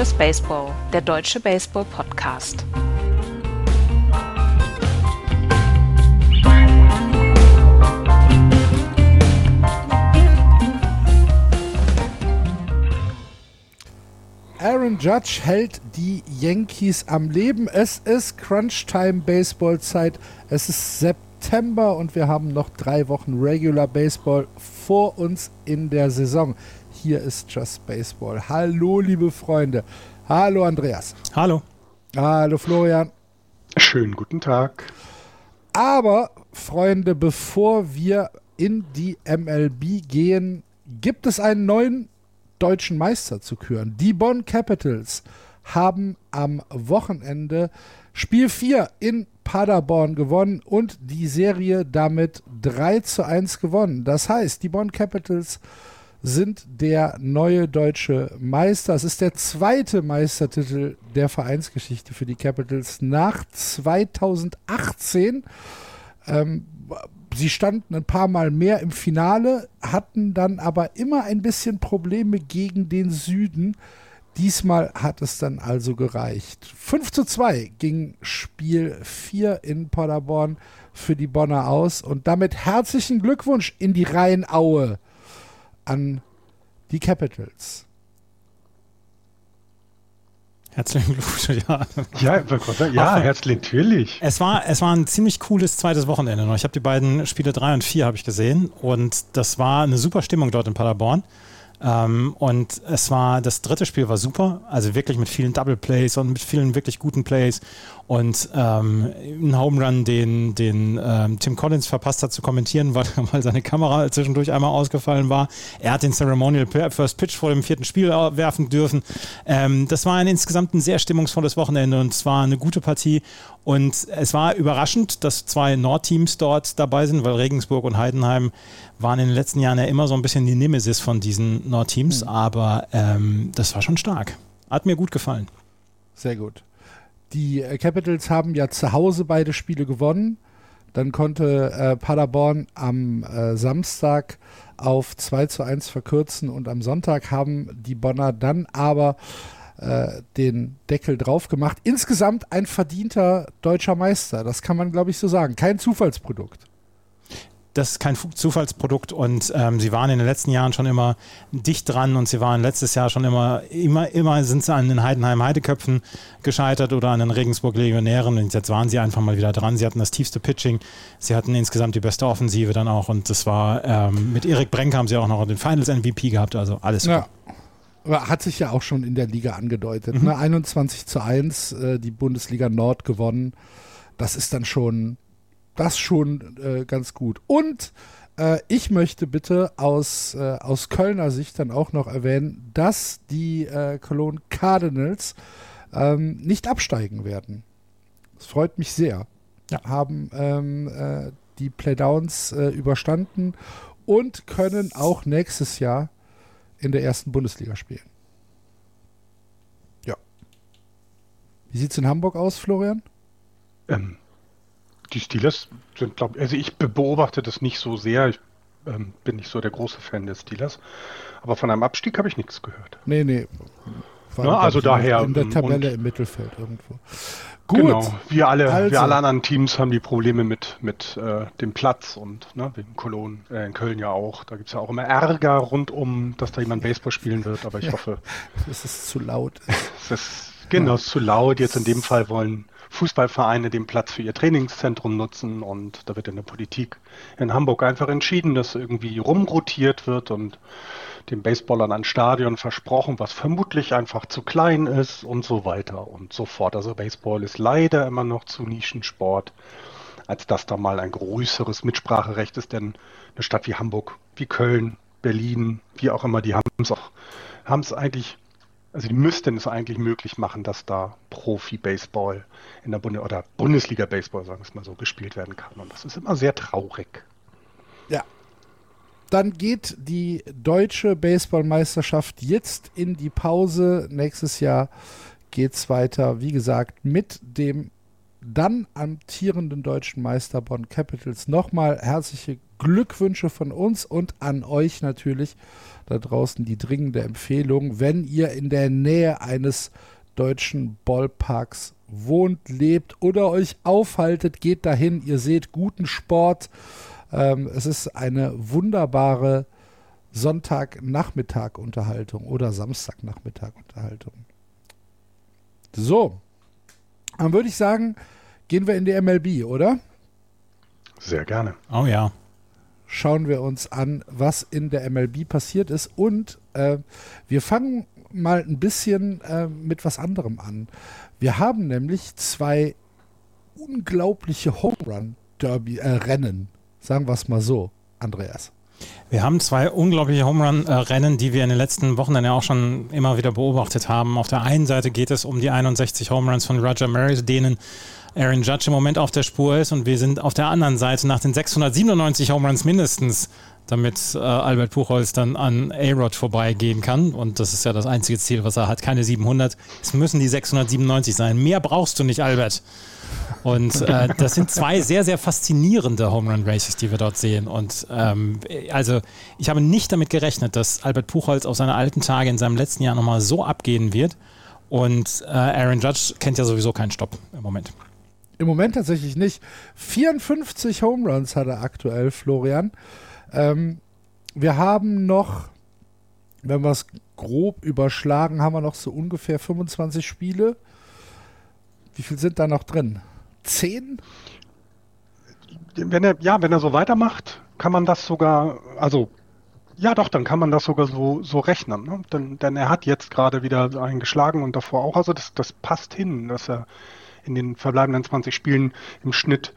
Just Baseball, der deutsche Baseball-Podcast. Aaron Judge hält die Yankees am Leben. Es ist Crunch-Time Baseball-Zeit. Es ist September und wir haben noch drei Wochen Regular Baseball vor uns in der Saison. Hier ist Just Baseball. Hallo, liebe Freunde. Hallo, Andreas. Hallo. Hallo, Florian. Schönen guten Tag. Aber, Freunde, bevor wir in die MLB gehen, gibt es einen neuen deutschen Meister zu küren. Die Bonn Capitals haben am Wochenende Spiel 4 in Paderborn gewonnen und die Serie damit 3 zu 1 gewonnen. Das heißt, die Bonn Capitals sind der neue deutsche Meister. Es ist der zweite Meistertitel der Vereinsgeschichte für die Capitals nach 2018. Ähm, sie standen ein paar Mal mehr im Finale, hatten dann aber immer ein bisschen Probleme gegen den Süden. Diesmal hat es dann also gereicht. 5 zu 2 ging Spiel 4 in Paderborn für die Bonner aus und damit herzlichen Glückwunsch in die Rheinaue an die Capitals. Herzlichen Glückwunsch, ja. Ja, ja herzlich, natürlich. Es war, es war ein ziemlich cooles zweites Wochenende noch. Ich habe die beiden Spiele 3 und 4 habe ich gesehen und das war eine super Stimmung dort in Paderborn. Ähm, und es war, das dritte Spiel war super, also wirklich mit vielen Double Plays und mit vielen wirklich guten Plays und ähm, ein Home Run, den, den ähm, Tim Collins verpasst hat zu kommentieren, weil, weil seine Kamera zwischendurch einmal ausgefallen war. Er hat den Ceremonial First Pitch vor dem vierten Spiel werfen dürfen. Ähm, das war ein insgesamt ein sehr stimmungsvolles Wochenende und es war eine gute Partie. Und es war überraschend, dass zwei Nordteams dort dabei sind, weil Regensburg und Heidenheim waren in den letzten Jahren ja immer so ein bisschen die Nemesis von diesen Nordteams. Mhm. Aber ähm, das war schon stark. Hat mir gut gefallen. Sehr gut. Die äh, Capitals haben ja zu Hause beide Spiele gewonnen. Dann konnte äh, Paderborn am äh, Samstag auf 2 zu 1 verkürzen und am Sonntag haben die Bonner dann aber äh, den Deckel drauf gemacht. Insgesamt ein verdienter deutscher Meister, das kann man glaube ich so sagen. Kein Zufallsprodukt das ist kein Zufallsprodukt und ähm, sie waren in den letzten Jahren schon immer dicht dran und sie waren letztes Jahr schon immer, immer, immer sind sie an den Heidenheim Heideköpfen gescheitert oder an den Regensburg Legionären und jetzt waren sie einfach mal wieder dran. Sie hatten das tiefste Pitching, sie hatten insgesamt die beste Offensive dann auch und das war ähm, mit Erik Brenk haben sie auch noch den Finals MVP gehabt, also alles ja. Gut. Hat sich ja auch schon in der Liga angedeutet. Mhm. Ne? 21 zu 1, äh, die Bundesliga Nord gewonnen. Das ist dann schon das schon äh, ganz gut. Und äh, ich möchte bitte aus, äh, aus Kölner Sicht dann auch noch erwähnen, dass die äh, Cologne Cardinals ähm, nicht absteigen werden. Das freut mich sehr. Ja. Haben ähm, äh, die Playdowns äh, überstanden und können auch nächstes Jahr in der ersten Bundesliga spielen. Ja. Wie sieht es in Hamburg aus, Florian? Ähm, die Steelers sind, glaube ich, also ich beobachte das nicht so sehr. Ich ähm, bin nicht so der große Fan des Steelers. Aber von einem Abstieg habe ich nichts gehört. Nee, nee. Na, also daher. In der Tabelle im Mittelfeld irgendwo. Gut. Genau, wir alle, also. wir alle anderen Teams haben die Probleme mit, mit äh, dem Platz und ne, wegen Cologne, äh, in Köln ja auch. Da gibt es ja auch immer Ärger rund um, dass da jemand Baseball spielen wird, aber ich ja, hoffe. Es ist zu laut. es ist, genau, es ist zu laut. Jetzt in dem Fall wollen Fußballvereine den Platz für ihr Trainingszentrum nutzen und da wird in der Politik in Hamburg einfach entschieden, dass irgendwie rumrotiert wird und den Baseballern ein Stadion versprochen, was vermutlich einfach zu klein ist und so weiter und so fort. Also Baseball ist leider immer noch zu Nischensport, als dass da mal ein größeres Mitspracherecht ist, denn eine Stadt wie Hamburg, wie Köln, Berlin, wie auch immer, die haben es auch, haben es eigentlich also die müssten es eigentlich möglich machen, dass da Profi-Baseball in der Bundes oder Bundesliga-Baseball, sagen wir es mal so, gespielt werden kann. Und das ist immer sehr traurig. Ja. Dann geht die deutsche Baseballmeisterschaft jetzt in die Pause. Nächstes Jahr geht es weiter, wie gesagt, mit dem dann amtierenden deutschen Meister Bonn Capitals. Nochmal herzliche Glückwünsche von uns und an euch natürlich da draußen die dringende Empfehlung, wenn ihr in der Nähe eines deutschen Ballparks wohnt, lebt oder euch aufhaltet, geht dahin. Ihr seht guten Sport. Ähm, es ist eine wunderbare Sonntagnachmittag-Unterhaltung oder Samstagnachmittag-Unterhaltung. So, dann würde ich sagen, gehen wir in die MLB, oder? Sehr gerne. Oh ja. Schauen wir uns an, was in der MLB passiert ist. Und äh, wir fangen mal ein bisschen äh, mit was anderem an. Wir haben nämlich zwei unglaubliche Home Run Derby äh, Rennen, sagen wir es mal so, Andreas. Wir haben zwei unglaubliche Home Run Rennen, die wir in den letzten Wochen dann ja auch schon immer wieder beobachtet haben. Auf der einen Seite geht es um die 61 Home Runs von Roger Maris, denen Aaron Judge im Moment auf der Spur ist und wir sind auf der anderen Seite nach den 697 Home Runs mindestens damit äh, Albert Puchholz dann an A-Rod vorbeigehen kann. Und das ist ja das einzige Ziel, was er hat. Keine 700. Es müssen die 697 sein. Mehr brauchst du nicht, Albert. Und äh, das sind zwei sehr, sehr faszinierende Home Run Races, die wir dort sehen. Und ähm, also ich habe nicht damit gerechnet, dass Albert Puchholz auf seine alten Tage in seinem letzten Jahr nochmal so abgehen wird. Und äh, Aaron Judge kennt ja sowieso keinen Stopp im Moment. Im Moment tatsächlich nicht. 54 Home Runs hat er aktuell, Florian. Ähm, wir haben noch, wenn wir es grob überschlagen, haben wir noch so ungefähr 25 Spiele. Wie viel sind da noch drin? Zehn? Wenn er, ja, wenn er so weitermacht, kann man das sogar, also ja doch, dann kann man das sogar so, so rechnen. Ne? Denn, denn er hat jetzt gerade wieder einen geschlagen und davor auch. Also das, das passt hin, dass er in den verbleibenden 20 Spielen im Schnitt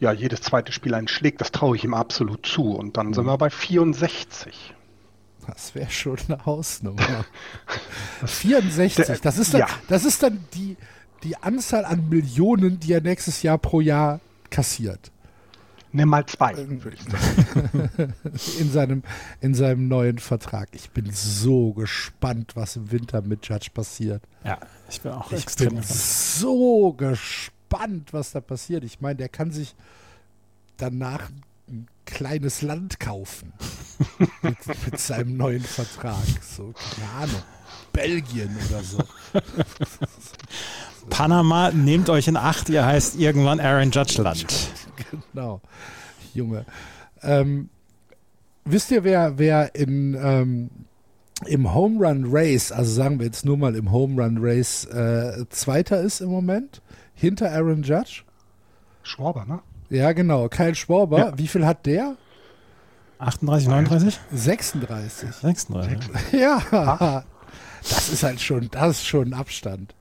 ja jedes zweite Spiel einen schlägt. Das traue ich ihm absolut zu. Und dann sind wir bei 64. Das wäre schon eine Hausnummer. 64, das ist dann, ja. das ist dann die, die Anzahl an Millionen, die er nächstes Jahr pro Jahr kassiert. Nimm mal zwei, in, seinem, in seinem neuen Vertrag. Ich bin so gespannt, was im Winter mit Judge passiert. Ja, ich bin auch ich extrem bin so gespannt, was da passiert. Ich meine, der kann sich danach ein kleines Land kaufen mit, mit, seinem neuen Vertrag. So, keine Ahnung. Belgien oder so. Panama, nehmt euch in Acht, ihr heißt irgendwann Aaron Judge Land. Genau, Junge. Ähm, wisst ihr, wer, wer in, ähm, im Home Run Race, also sagen wir jetzt nur mal im Home Run Race, äh, Zweiter ist im Moment? Hinter Aaron Judge? Schwarber, ne? Ja, genau. Kyle Schwarber. Ja. Wie viel hat der? 38, 39? 36. 36. Ja. Das ist halt schon, das ist schon ein Abstand.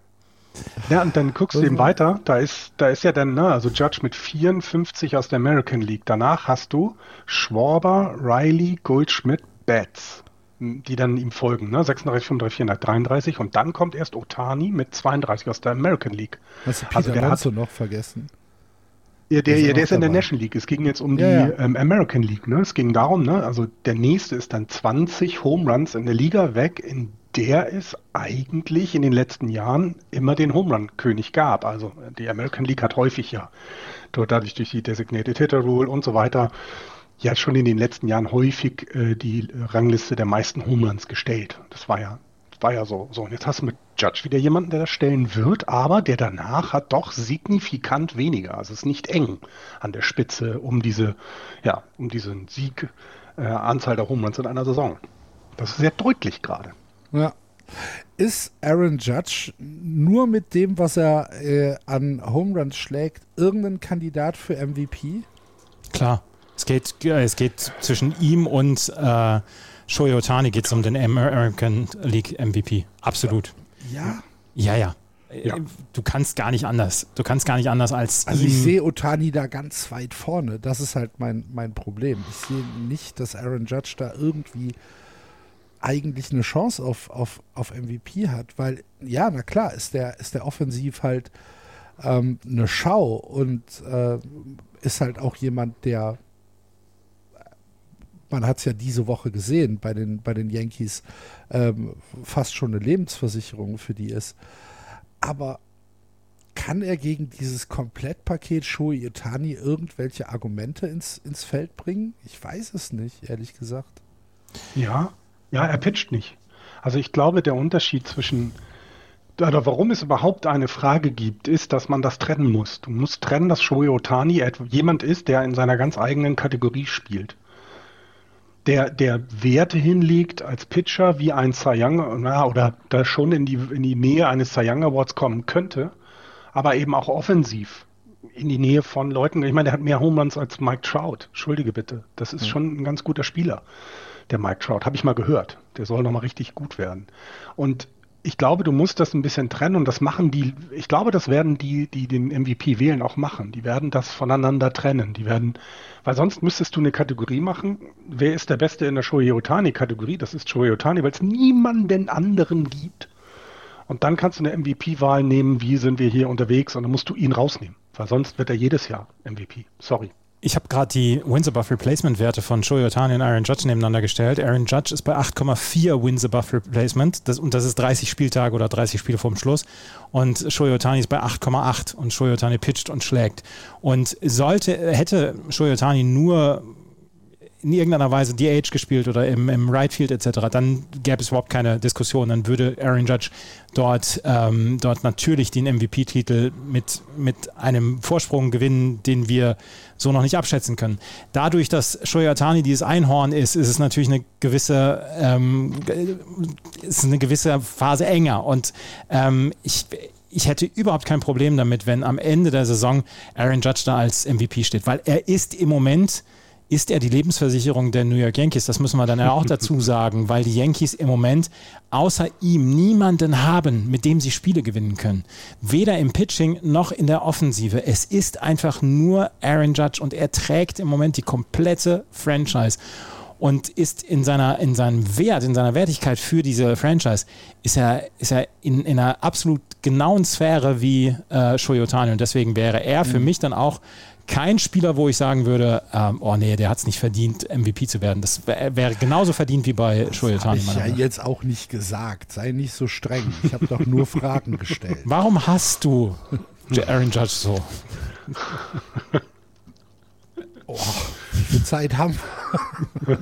Ja, und dann guckst du eben weiter, da ist, da ist ja dann, ne, also Judge mit 54 aus der American League. Danach hast du Schwarber, Riley, Goldschmidt, Betts, die dann ihm folgen, ne? 36, 35, 433 und dann kommt erst Otani mit 32 aus der American League. Hast du Peter also der hat so noch vergessen? Ja, der, der, der ist in der National League. Es ging jetzt um ja, die ja. Ähm, American League. Ne? Es ging darum, ne? also der nächste ist dann 20 Home Runs in der Liga weg, in der es eigentlich in den letzten Jahren immer den Home Run König gab. Also die American League hat häufig ja dadurch durch die Designated Hitter Rule und so weiter ja schon in den letzten Jahren häufig äh, die Rangliste der meisten Home Runs gestellt. Das war ja war ja so. So, und jetzt hast du mit Judge wieder jemanden, der das stellen wird, aber der danach hat doch signifikant weniger. Also es ist nicht eng an der Spitze um diese, ja, um diesen Sieg, äh, Anzahl der Home Runs in einer Saison. Das ist sehr deutlich gerade. Ja. Ist Aaron Judge nur mit dem, was er äh, an Home Runs schlägt, irgendein Kandidat für MVP? Klar. Es geht, es geht zwischen ihm und äh, Shohei Otani geht es um den American League MVP. Absolut. Ja? Ja, ja. Ja. Du kannst gar nicht anders. Du kannst gar nicht anders als. Also ich sehe Otani da ganz weit vorne. Das ist halt mein, mein Problem. Ich sehe nicht, dass Aaron Judge da irgendwie eigentlich eine Chance auf, auf, auf MVP hat, weil ja, na klar, ist der, ist der offensiv halt ähm, eine Schau und äh, ist halt auch jemand, der man hat es ja diese Woche gesehen bei den, bei den Yankees, ähm, fast schon eine Lebensversicherung für die ist. Aber kann er gegen dieses Komplettpaket Shoei Itani irgendwelche Argumente ins, ins Feld bringen? Ich weiß es nicht, ehrlich gesagt. Ja, ja, er pitcht nicht. Also ich glaube, der Unterschied zwischen oder warum es überhaupt eine Frage gibt, ist, dass man das trennen muss. Du musst trennen, dass Shohei Otani jemand ist, der in seiner ganz eigenen Kategorie spielt. Der, der Werte hinlegt als Pitcher wie ein Cy Young, na, oder da schon in die, in die Nähe eines Cy Young Awards kommen könnte, aber eben auch offensiv in die Nähe von Leuten. Ich meine, der hat mehr Home Runs als Mike Trout. Entschuldige bitte. Das ist ja. schon ein ganz guter Spieler, der Mike Trout. Habe ich mal gehört. Der soll nochmal richtig gut werden. Und ich glaube, du musst das ein bisschen trennen und das machen die, ich glaube, das werden die, die den MVP wählen, auch machen. Die werden das voneinander trennen. Die werden, weil sonst müsstest du eine Kategorie machen. Wer ist der Beste in der Shohei Otani-Kategorie? Das ist Shohei Otani, weil es niemanden anderen gibt. Und dann kannst du eine MVP-Wahl nehmen, wie sind wir hier unterwegs und dann musst du ihn rausnehmen, weil sonst wird er jedes Jahr MVP. Sorry ich habe gerade die Wins above Replacement Werte von Shohei Otani und Aaron Judge nebeneinander gestellt. Aaron Judge ist bei 8,4 Wins above Replacement das, und das ist 30 Spieltage oder 30 Spiele vorm Schluss. Und Shohei Otani ist bei 8,8 und Shohei Otani pitcht und schlägt. Und sollte, hätte Shohei Otani nur in irgendeiner Weise DH gespielt oder im, im Right Field etc., dann gäbe es überhaupt keine Diskussion. Dann würde Aaron Judge dort, ähm, dort natürlich den MVP-Titel mit, mit einem Vorsprung gewinnen, den wir so noch nicht abschätzen können. Dadurch, dass Shohei Atani dieses Einhorn ist, ist es natürlich eine gewisse, ähm, ist eine gewisse Phase enger. Und ähm, ich, ich hätte überhaupt kein Problem damit, wenn am Ende der Saison Aaron Judge da als MVP steht, weil er ist im Moment ist er die Lebensversicherung der New York Yankees. Das müssen wir dann ja auch dazu sagen, weil die Yankees im Moment außer ihm niemanden haben, mit dem sie Spiele gewinnen können. Weder im Pitching noch in der Offensive. Es ist einfach nur Aaron Judge und er trägt im Moment die komplette Franchise und ist in seiner, in seinem Wert, in seiner Wertigkeit für diese Franchise, ist er, ist er in, in einer absolut genauen Sphäre wie äh, Shoyotani und deswegen wäre er für mhm. mich dann auch kein Spieler, wo ich sagen würde, ähm, oh nee, der hat es nicht verdient, MVP zu werden. Das wäre genauso verdient wie bei Shoyotani. Das habe ich ja jetzt auch nicht gesagt. Sei nicht so streng. Ich habe doch nur Fragen gestellt. Warum hast du Aaron Judge so? Oh, wie viel Zeit haben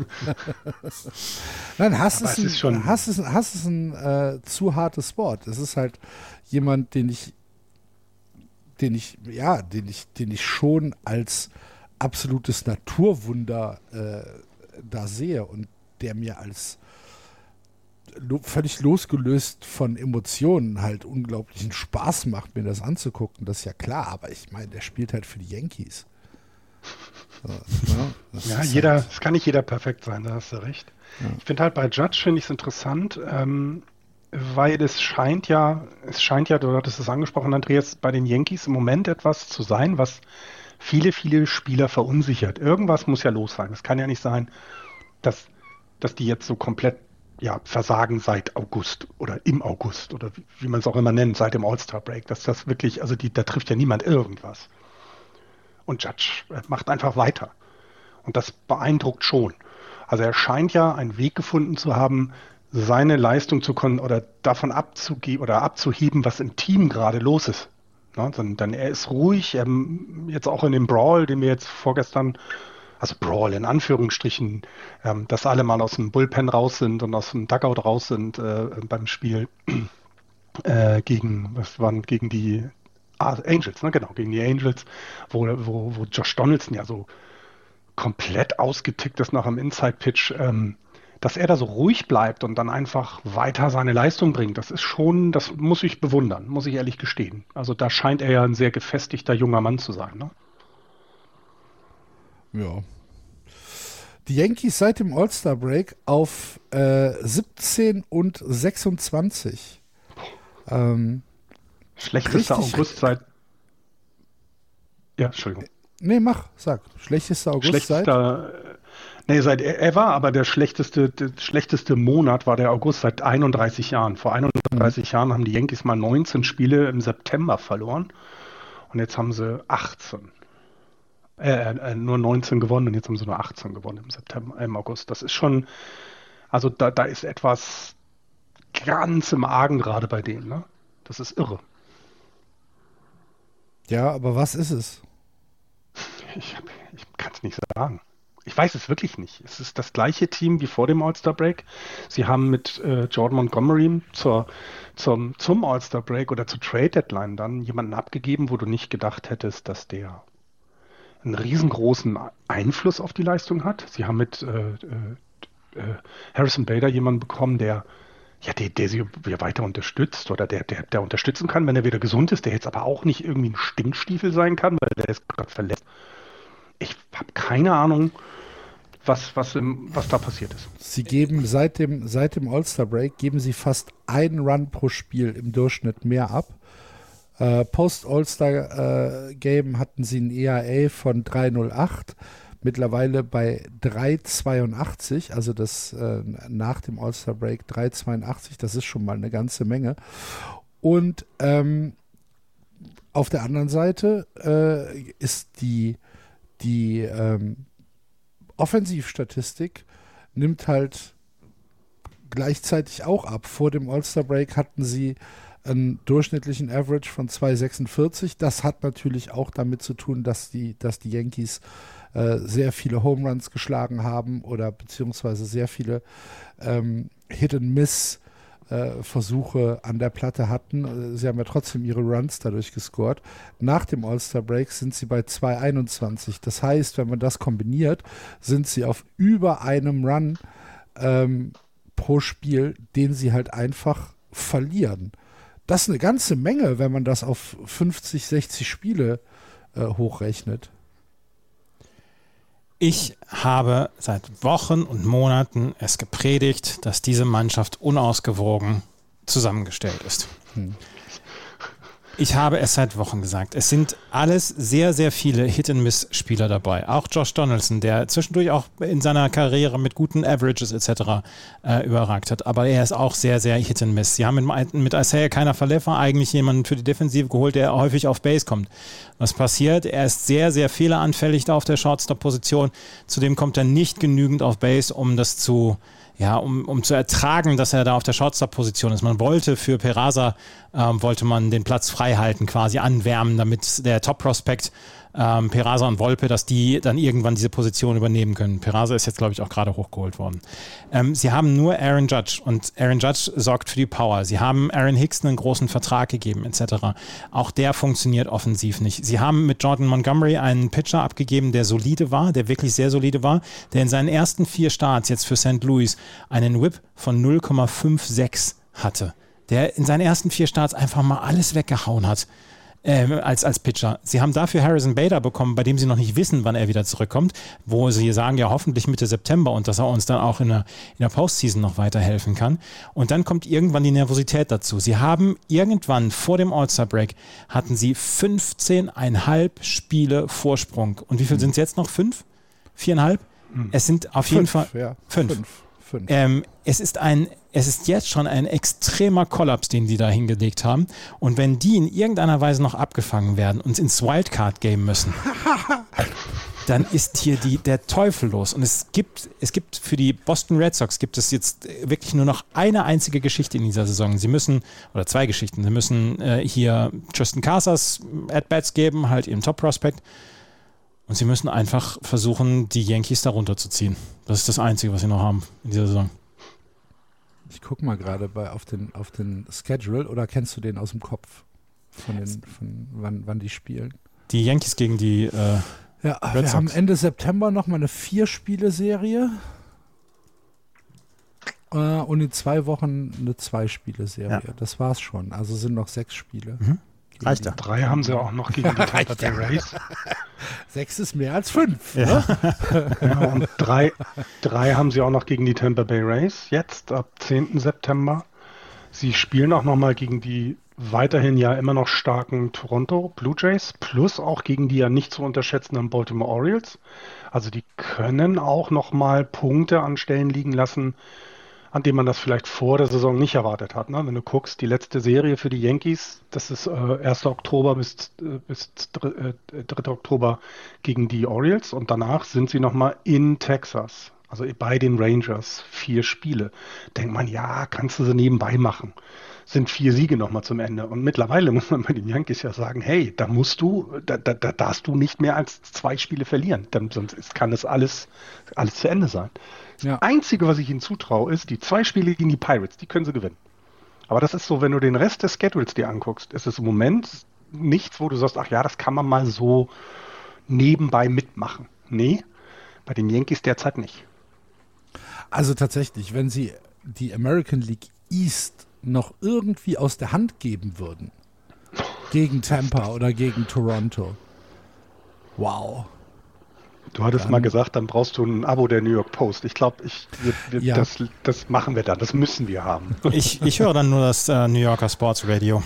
Nein, Hass ist, ein, ist schon Hass ist, Hass ist ein äh, zu hartes Wort. Es ist halt jemand, den ich den ich, ja, den ich, den ich schon als absolutes Naturwunder äh, da sehe und der mir als lo völlig losgelöst von Emotionen halt unglaublichen Spaß macht, mir das anzugucken. Das ist ja klar, aber ich meine, der spielt halt für die Yankees. So, ne? ja, jeder, halt es kann nicht jeder perfekt sein, da hast du recht. Ja. Ich finde halt bei Judge finde ich es interessant. Ähm, weil es scheint ja, es scheint ja, du hattest es angesprochen, Andreas, bei den Yankees im Moment etwas zu sein, was viele, viele Spieler verunsichert. Irgendwas muss ja los sein. Es kann ja nicht sein, dass, dass die jetzt so komplett ja, versagen seit August oder im August oder wie, wie man es auch immer nennt, seit dem All-Star-Break. Dass das wirklich, also die, da trifft ja niemand irgendwas. Und Judge macht einfach weiter. Und das beeindruckt schon. Also er scheint ja einen Weg gefunden zu haben, seine Leistung zu können oder davon abzugeben oder abzuheben, was im Team gerade los ist. Ne? Dann, dann er ist ruhig, ähm, jetzt auch in dem Brawl, den wir jetzt vorgestern, also Brawl in Anführungsstrichen, ähm, dass alle mal aus dem Bullpen raus sind und aus dem Dugout raus sind äh, beim Spiel äh, gegen, was waren gegen die ah, Angels, ne? genau, gegen die Angels, wo, wo, wo Josh Donaldson ja so komplett ausgetickt ist nach einem Inside-Pitch. Ähm, dass er da so ruhig bleibt und dann einfach weiter seine Leistung bringt, das ist schon, das muss ich bewundern, muss ich ehrlich gestehen. Also da scheint er ja ein sehr gefestigter junger Mann zu sein. Ne? Ja. Die Yankees seit dem All-Star-Break auf äh, 17 und 26. Ähm, Schlechtester August seit. Ja, Entschuldigung. Nee, mach, sag. Schlechtester August Schlechtester, seit. Nee, seit ever, aber der schlechteste, der schlechteste Monat war der August seit 31 Jahren. Vor 31 mhm. Jahren haben die Yankees mal 19 Spiele im September verloren und jetzt haben sie 18. Äh, äh, nur 19 gewonnen und jetzt haben sie nur 18 gewonnen im September, im August. Das ist schon, also da, da ist etwas ganz im Argen gerade bei denen. Ne? Das ist irre. Ja, aber was ist es? Ich, ich kann es nicht sagen. Ich weiß es wirklich nicht. Es ist das gleiche Team wie vor dem All-Star Break. Sie haben mit äh, Jordan Montgomery zur, zum, zum All-Star Break oder zur Trade Deadline dann jemanden abgegeben, wo du nicht gedacht hättest, dass der einen riesengroßen Einfluss auf die Leistung hat. Sie haben mit äh, äh, äh Harrison Bader jemanden bekommen, der ja, der, der sie weiter unterstützt oder der, der, der unterstützen kann, wenn er wieder gesund ist, der jetzt aber auch nicht irgendwie ein Stinkstiefel sein kann, weil der ist gerade verletzt. Ich habe keine Ahnung, was, was, was da passiert ist. Sie geben seit dem, seit dem All-Star-Break geben sie fast einen Run pro Spiel im Durchschnitt mehr ab. Äh, Post-All-Star-Game äh, hatten sie ein ERA von 308 mittlerweile bei 3,82, also das äh, nach dem All-Star Break 3,82, das ist schon mal eine ganze Menge. Und ähm, auf der anderen Seite äh, ist die, die ähm, Offensivstatistik nimmt halt gleichzeitig auch ab. Vor dem All-Star Break hatten sie einen durchschnittlichen Average von 2,46. Das hat natürlich auch damit zu tun, dass die, dass die Yankees äh, sehr viele Home Runs geschlagen haben oder beziehungsweise sehr viele ähm, Hit-and-Miss äh, Versuche an der Platte hatten. Äh, sie haben ja trotzdem ihre Runs dadurch gescored. Nach dem All-Star Break sind sie bei 2,21. Das heißt, wenn man das kombiniert, sind sie auf über einem Run ähm, pro Spiel, den sie halt einfach verlieren. Das ist eine ganze Menge, wenn man das auf 50, 60 Spiele äh, hochrechnet. Ich habe seit Wochen und Monaten es gepredigt, dass diese Mannschaft unausgewogen zusammengestellt ist. Hm. Ich habe es seit Wochen gesagt. Es sind alles sehr, sehr viele Hit-and-Miss-Spieler dabei. Auch Josh Donaldson, der zwischendurch auch in seiner Karriere mit guten Averages etc. Äh, überragt hat. Aber er ist auch sehr, sehr Hit-and-Miss. Sie haben mit, mit Isaiah Keiner Verlefer eigentlich jemanden für die Defensive geholt, der häufig auf Base kommt. Was passiert? Er ist sehr, sehr fehleranfällig da auf der Shortstop-Position. Zudem kommt er nicht genügend auf Base, um das zu ja, um, um zu ertragen, dass er da auf der Shortstop-Position ist. Man wollte für Peraza, ähm, wollte man den Platz frei halten, quasi anwärmen, damit der Top-Prospect ähm, Perasa und Wolpe, dass die dann irgendwann diese Position übernehmen können. Perasa ist jetzt, glaube ich, auch gerade hochgeholt worden. Ähm, sie haben nur Aaron Judge und Aaron Judge sorgt für die Power. Sie haben Aaron Hicks einen großen Vertrag gegeben, etc. Auch der funktioniert offensiv nicht. Sie haben mit Jordan Montgomery einen Pitcher abgegeben, der solide war, der wirklich sehr solide war, der in seinen ersten vier Starts jetzt für St. Louis einen Whip von 0,56 hatte der in seinen ersten vier Starts einfach mal alles weggehauen hat ähm, als, als Pitcher. Sie haben dafür Harrison Bader bekommen, bei dem sie noch nicht wissen, wann er wieder zurückkommt, wo sie sagen, ja, hoffentlich Mitte September und dass er uns dann auch in der, in der Postseason noch weiterhelfen kann. Und dann kommt irgendwann die Nervosität dazu. Sie haben irgendwann vor dem All-Star-Break hatten sie 15,5 Spiele Vorsprung. Und wie viel mhm. sind es jetzt noch? Fünf? Viereinhalb? Mhm. Es sind auf jeden Fall ja, fünf. fünf. Fünf. Ähm, es ist ein es ist jetzt schon ein extremer Kollaps, den die da hingelegt haben. Und wenn die in irgendeiner Weise noch abgefangen werden und ins Wildcard-Game müssen, dann ist hier die, der Teufel los. Und es gibt, es gibt für die Boston Red Sox gibt es jetzt wirklich nur noch eine einzige Geschichte in dieser Saison. Sie müssen, oder zwei Geschichten, sie müssen äh, hier Tristan Casas At-Bats geben, halt ihrem Top-Prospect. Und sie müssen einfach versuchen, die Yankees da runterzuziehen. Das ist das Einzige, was sie noch haben in dieser Saison. Ich gucke mal gerade auf den, auf den Schedule oder kennst du den aus dem Kopf? Von, den, von wann, wann die spielen? Die Yankees gegen die äh, Ja, Red wir Sox. haben Ende September nochmal eine Vier-Spiele-Serie. Äh, und in zwei Wochen eine Zwei-Spiele-Serie. Ja. Das war's schon. Also sind noch sechs Spiele. Mhm. Reicht ja. Drei haben sie auch noch gegen die Tampa Bay Rays. Sechs ist mehr als fünf. Ja. Ne? ja, und drei, drei haben sie auch noch gegen die Tampa Bay Rays, jetzt ab 10. September. Sie spielen auch nochmal gegen die weiterhin ja immer noch starken Toronto Blue Jays, plus auch gegen die ja nicht zu unterschätzenden Baltimore Orioles. Also die können auch nochmal Punkte an Stellen liegen lassen, an dem man das vielleicht vor der Saison nicht erwartet hat. Ne? Wenn du guckst, die letzte Serie für die Yankees, das ist äh, 1. Oktober bis, äh, bis 3, äh, 3. Oktober gegen die Orioles und danach sind sie nochmal in Texas. Also bei den Rangers vier Spiele. Denkt man, ja, kannst du sie nebenbei machen. Sind vier Siege nochmal zum Ende. Und mittlerweile muss man bei den Yankees ja sagen, hey, da musst du, da, da, da darfst du nicht mehr als zwei Spiele verlieren. Dann, sonst kann das alles, alles zu Ende sein. Ja. Das Einzige, was ich ihnen zutraue, ist, die zwei Spiele gegen die Pirates, die können sie gewinnen. Aber das ist so, wenn du den Rest des Schedules dir anguckst, ist es im Moment nichts, wo du sagst, ach ja, das kann man mal so nebenbei mitmachen. Nee, bei den Yankees derzeit nicht. Also tatsächlich, wenn sie die American League East noch irgendwie aus der Hand geben würden, gegen Tampa oder gegen Toronto, wow. Du hattest dann, mal gesagt, dann brauchst du ein Abo der New York Post. Ich glaube, ich, ja. das, das machen wir dann, das müssen wir haben. Ich, ich höre dann nur das äh, New Yorker Sports Radio.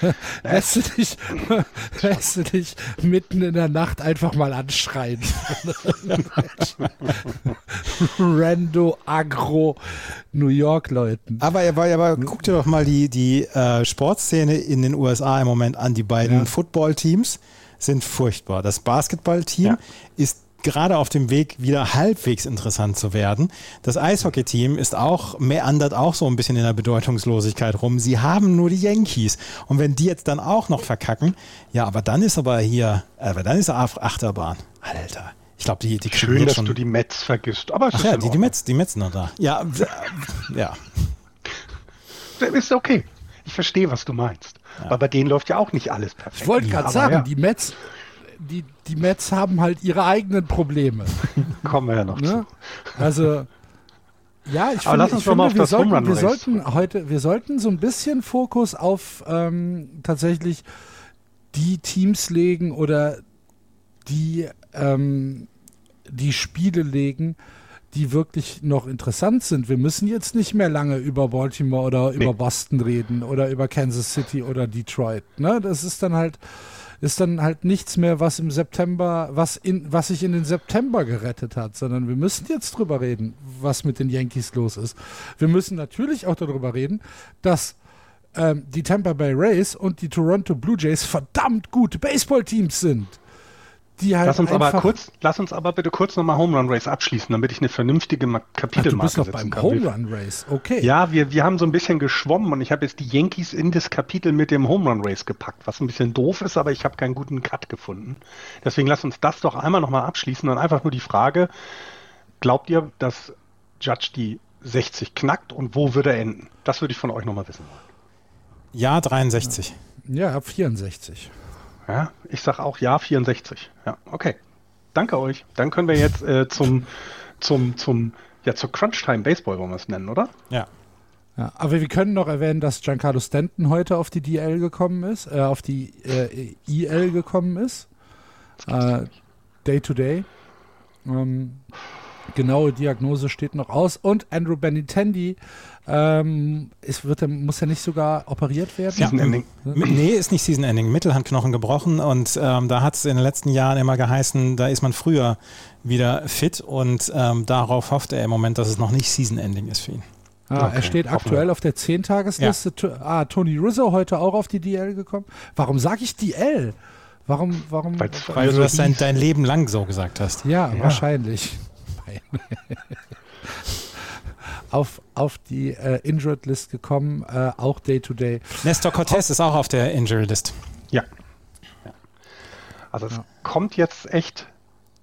lässt, du dich, lässt du dich mitten in der Nacht einfach mal anschreien. Rando Agro New York Leuten. Aber, aber, aber guck dir doch mal die, die äh, Sportszene in den USA im Moment an, die beiden ja. Football-Teams sind furchtbar. Das Basketballteam ja. ist gerade auf dem Weg, wieder halbwegs interessant zu werden. Das Eishockey-Team ist auch, meandert auch so ein bisschen in der Bedeutungslosigkeit rum. Sie haben nur die Yankees. Und wenn die jetzt dann auch noch verkacken, ja, aber dann ist aber hier, aber dann ist Achterbahn. Alter. Ich glaube, die, die Schön, dass schon... du die Mets vergisst. Aber Ach ja, die, die Mets, die Mets noch da. Ja, ja. Ist okay. Ich verstehe, was du meinst. Ja. Aber bei denen läuft ja auch nicht alles perfekt. Ich wollte gerade sagen, ja. die Mets, die, die Mets haben halt ihre eigenen Probleme. Kommen wir ja noch ne? zu. Also, ja, ich finde, ich finde wir, sollten, wir sollten heute, wir sollten so ein bisschen Fokus auf ähm, tatsächlich die Teams legen oder die, ähm, die Spiele legen, die wirklich noch interessant sind. Wir müssen jetzt nicht mehr lange über Baltimore oder nee. über Boston reden oder über Kansas City oder Detroit. Ne? Das ist dann halt ist dann halt nichts mehr, was im September, was in, was sich in den September gerettet hat, sondern wir müssen jetzt drüber reden, was mit den Yankees los ist. Wir müssen natürlich auch darüber reden, dass ähm, die Tampa Bay Rays und die Toronto Blue Jays verdammt gute Baseballteams sind die halt lass uns aber kurz, lass uns aber bitte kurz nochmal Home Run Race abschließen, damit ich eine vernünftige Kapitelmarke setzen kann. Du bist noch beim Home Run Race, okay. Ja, wir, wir haben so ein bisschen geschwommen und ich habe jetzt die Yankees in das Kapitel mit dem Home Run Race gepackt, was ein bisschen doof ist, aber ich habe keinen guten Cut gefunden. Deswegen lass uns das doch einmal nochmal abschließen und einfach nur die Frage, glaubt ihr, dass Judge die 60 knackt und wo würde er enden? Das würde ich von euch nochmal wissen wollen. Ja, 63. Ja, ab 64. Ja, ich sage auch ja, 64. Ja, okay. Danke euch. Dann können wir jetzt äh, zum, zum, zum, ja, zur Crunch-Time Baseball, wollen wir es nennen, oder? Ja. ja. Aber wir können noch erwähnen, dass Giancarlo Stanton heute auf die DL gekommen ist, äh, auf die äh, IL gekommen ist. Äh, day to Day. Ähm, genaue Diagnose steht noch aus. Und Andrew Benintendi ähm, es wird, muss ja nicht sogar operiert werden? Season Ending. Nee, ist nicht Season Ending. Mittelhandknochen gebrochen und ähm, da hat es in den letzten Jahren immer geheißen, da ist man früher wieder fit und ähm, darauf hofft er im Moment, dass es noch nicht Season Ending ist für ihn. Ah, okay. Er steht aktuell auf der 10-Tagesliste. Ja. Ah, Tony Rizzo heute auch auf die DL gekommen. Warum sage ich DL? Warum, warum? Weil, weil du das dein, dein, Leben lang so gesagt hast. Ja, ja. wahrscheinlich. auf, auf die äh, Injured List gekommen, äh, auch Day to Day. Nestor Cortez ist auch auf der Injured List. Ja. ja. Also es ja. kommt jetzt echt